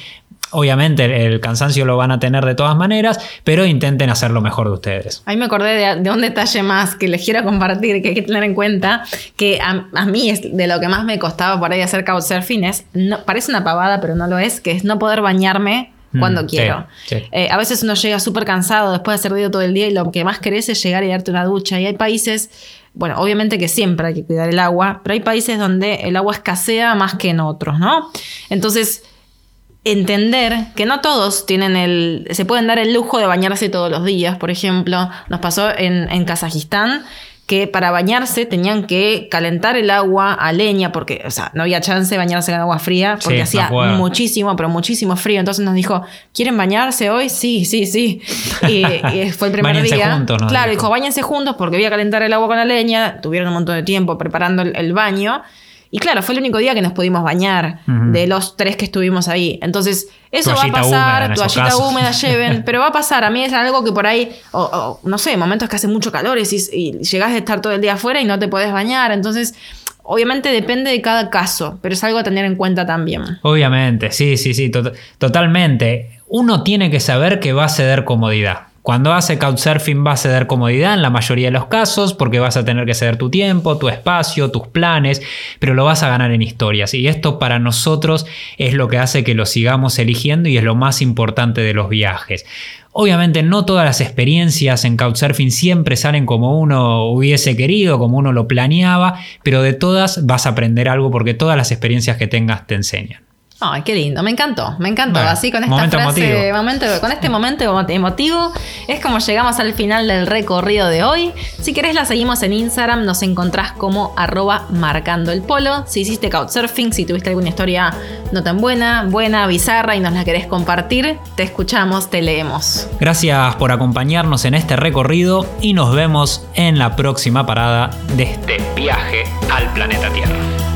B: Obviamente el cansancio lo van a tener de todas maneras, pero intenten hacer lo mejor de ustedes.
A: Ahí me acordé de, un detalle más que les quiero compartir, que hay que tener en cuenta, que a, mí es de lo que más me costaba por ahí hacer couchsurfing, es, no, parece una pavada, pero no lo es, que es no poder bañarme mm, cuando quiero. Eh, a veces uno llega súper cansado después de hacer ruido todo el día y lo que más querés es llegar y darte una ducha. Y hay países bueno, obviamente que siempre hay que cuidar el agua, pero hay países donde el agua escasea más que en otros, ¿no? Entonces, entender que no todos tienen el, se pueden dar el lujo de bañarse todos los días, por ejemplo, nos pasó en, en Kazajistán que para bañarse tenían que calentar el agua a leña, porque, o sea, no había chance de bañarse con agua fría, porque hacía muchísimo, pero muchísimo frío. Entonces nos dijo, ¿quieren bañarse hoy? Sí, sí, sí. Y, fue el primer día. Juntos, Claro, dijo, bañense juntos porque voy a calentar el agua con la leña. Tuvieron un montón de tiempo preparando el baño. Y claro, fue el único día que nos pudimos bañar de los tres que estuvimos ahí. Entonces, eso va a pasar, toallita húmeda lleven, pero va a pasar. A mí es algo que por ahí, o, no sé, momentos que hace mucho calor y, y llegás a estar todo el día afuera y no te podés bañar. Entonces, Obviamente depende de cada caso, pero es algo a tener en cuenta también.
B: Obviamente, sí, sí, sí, totalmente. Uno tiene que saber que va a ceder comodidad. Cuando hace Couchsurfing va a ceder comodidad en la mayoría de los casos porque vas a tener que ceder tu tiempo, tu espacio, tus planes, pero lo vas a ganar en historias. Y esto para nosotros es lo que hace que lo sigamos eligiendo y es lo más importante de los viajes. Obviamente no todas las experiencias en Couchsurfing siempre salen como uno hubiese querido, como uno lo planeaba, pero de todas vas a aprender algo porque todas las experiencias que tengas te enseñan.
A: Ay, qué lindo, me encantó, me encantó. Así con esta frase, momento, con este momento emotivo, es como llegamos al final del recorrido de hoy. Si querés la seguimos en Instagram, nos encontrás como arroba marcando el polo. Si hiciste couchsurfing, si tuviste alguna historia no tan buena, buena, bizarra y nos la querés compartir, te escuchamos, te leemos.
B: Gracias por acompañarnos en este recorrido y nos vemos en la próxima parada de este viaje al planeta Tierra.